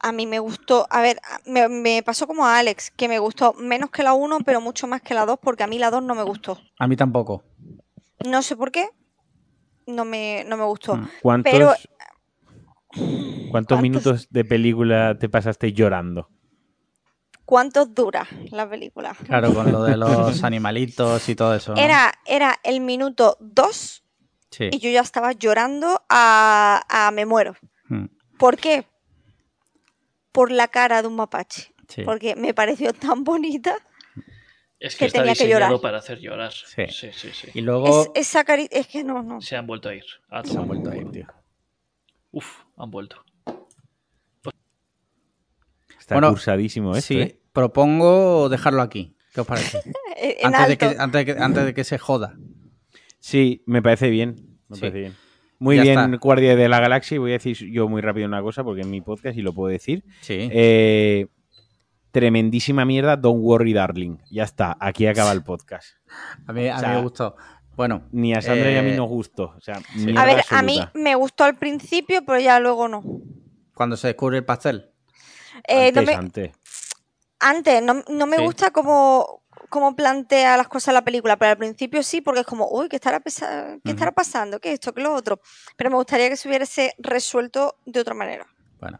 A mí me gustó, a ver, me, me pasó como a Alex, que me gustó menos que la 1, pero mucho más que la 2, porque a mí la 2 no me gustó.
A mí tampoco.
No sé por qué, no me, no me gustó.
Mm.
¿Cuántos,
Pero-
¿Cuántos
¿Cuántos?
minutos de película te pasaste llorando?
¿Cuánto dura la película?
Claro, con lo de los animalitos y todo eso. ¿no?
Era, era el minuto 2
Sí.
y yo ya estaba llorando a, a me muero.
Mm,
¿Por qué? Por la cara de un mapache.
sí.
Porque me pareció tan bonita.
Es que,
Que
está
tenía que
diseñado
llorar.
para hacer llorar.
Sí.
Sí, sí, sí.
Y luego
Es, esa carita. Es que no, no.
Se han vuelto a ir. A
se han vuelto a ir, tío.
Uf, han vuelto.
Está
Bueno,
cursadísimo esto,
sí,
¿eh?
propongo dejarlo aquí. ¿Qué os parece?
En
antes, de que, antes, de que, antes de que se joda.
Sí, me parece bien. Me
Sí.
parece bien. Muy
Ya
bien,
está.
Guardia de la Galaxia. Voy a decir yo muy rápido una cosa porque en mi podcast y lo puedo decir.
Sí.
Eh, tremendísima mierda, Don't Worry Darling. Ya está, aquí acaba el podcast.
a mí, a
o
mí
sea,
me gustó. Bueno,
Ni a Sandra ni a mí
eh,
nos gustó. O sea,
A ver, a mí me gustó al principio, pero ya luego no.
cuando se descubre el pastel.
Eh, no
Antes,
me-
antes.
antes, no, no me
Sí.
gusta cómo, cómo plantea las cosas la película, pero al principio sí, porque es como, uy, ¿qué estará, pesa- ¿qué estará pasando? ¿Qué esto? ¿Qué lo otro? Pero me gustaría que se hubiese resuelto de otra manera.
Bueno.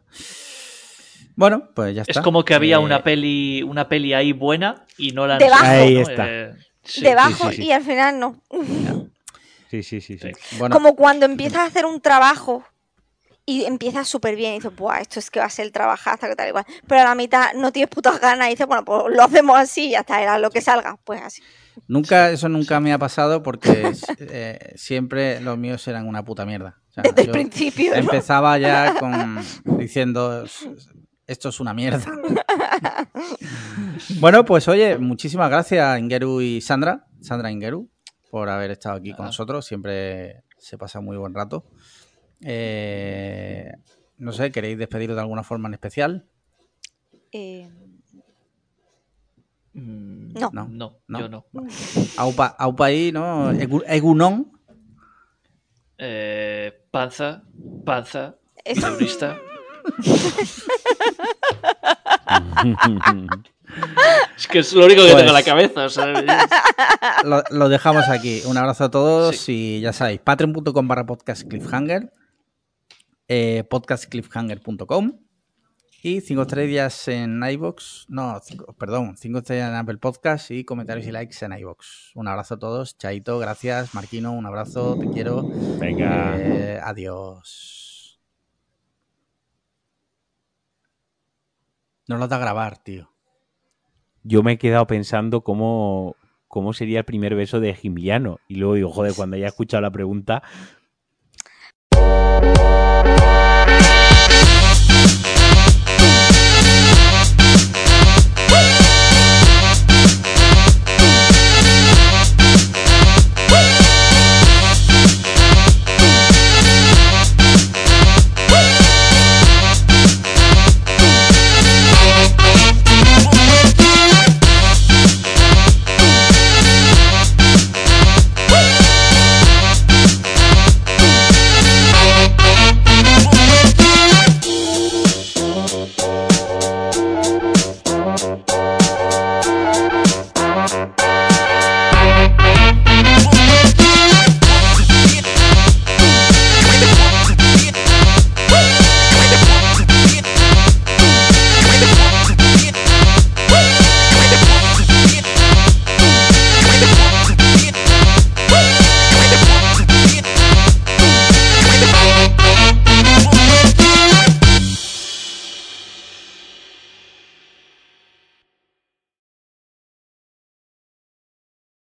Bueno, pues ya está.
Es como que había
Eh,
una peli, una peli ahí buena y no la han
Debajo.
Ahí
¿no?
está.
Eh, sí.
Debajo
sí, sí.
y al final no.
Sí, sí, sí. sí.
Bueno,
Como cuando empiezas a hacer un trabajo y empiezas súper bien y dices, Buah, esto es que va a ser el trabajazo, que tal y cual. Pero a la mitad no tienes putas ganas y dices, bueno, pues lo hacemos así y ya está, era lo que salga. Pues así.
nunca, eso nunca me ha pasado porque eh, siempre los míos eran una puta mierda. O sea,
Desde el principio. ¿no?
Empezaba ya con diciendo esto es una mierda. bueno, pues oye, muchísimas gracias Ingeru y Sandra, Sandra Ingeru, por haber estado aquí con nosotros. Siempre se pasa muy buen rato. Eh, no sé, ¿queréis despediros de alguna forma en especial?
Eh,
Mm,
No.
no,
No.
yo no.
Aupa, aupa ahí, ¿no? Egu- Egunon.
Eh, panza, panza, terrorista. Es que es lo único que
Pues-
tengo en la cabeza. o sea, es-
Lo, lo dejamos aquí. Un abrazo a todos y ya sabéis, patreon.com barra podcast cliffhanger, eh, podcastcliffhanger.com y cinco estrellas en iVoox, no, cinco- perdón, cinco estrellas en Apple Podcast y comentarios y likes en iVoox. Un abrazo a todos, Chaito, gracias, Marquino, un abrazo, te quiero.
Venga.
Eh, adiós. No lo da a grabar, tío.
Yo me he quedado pensando cómo, cómo sería el primer beso de Gimliano. Y luego digo, joder, cuando haya escuchado la pregunta,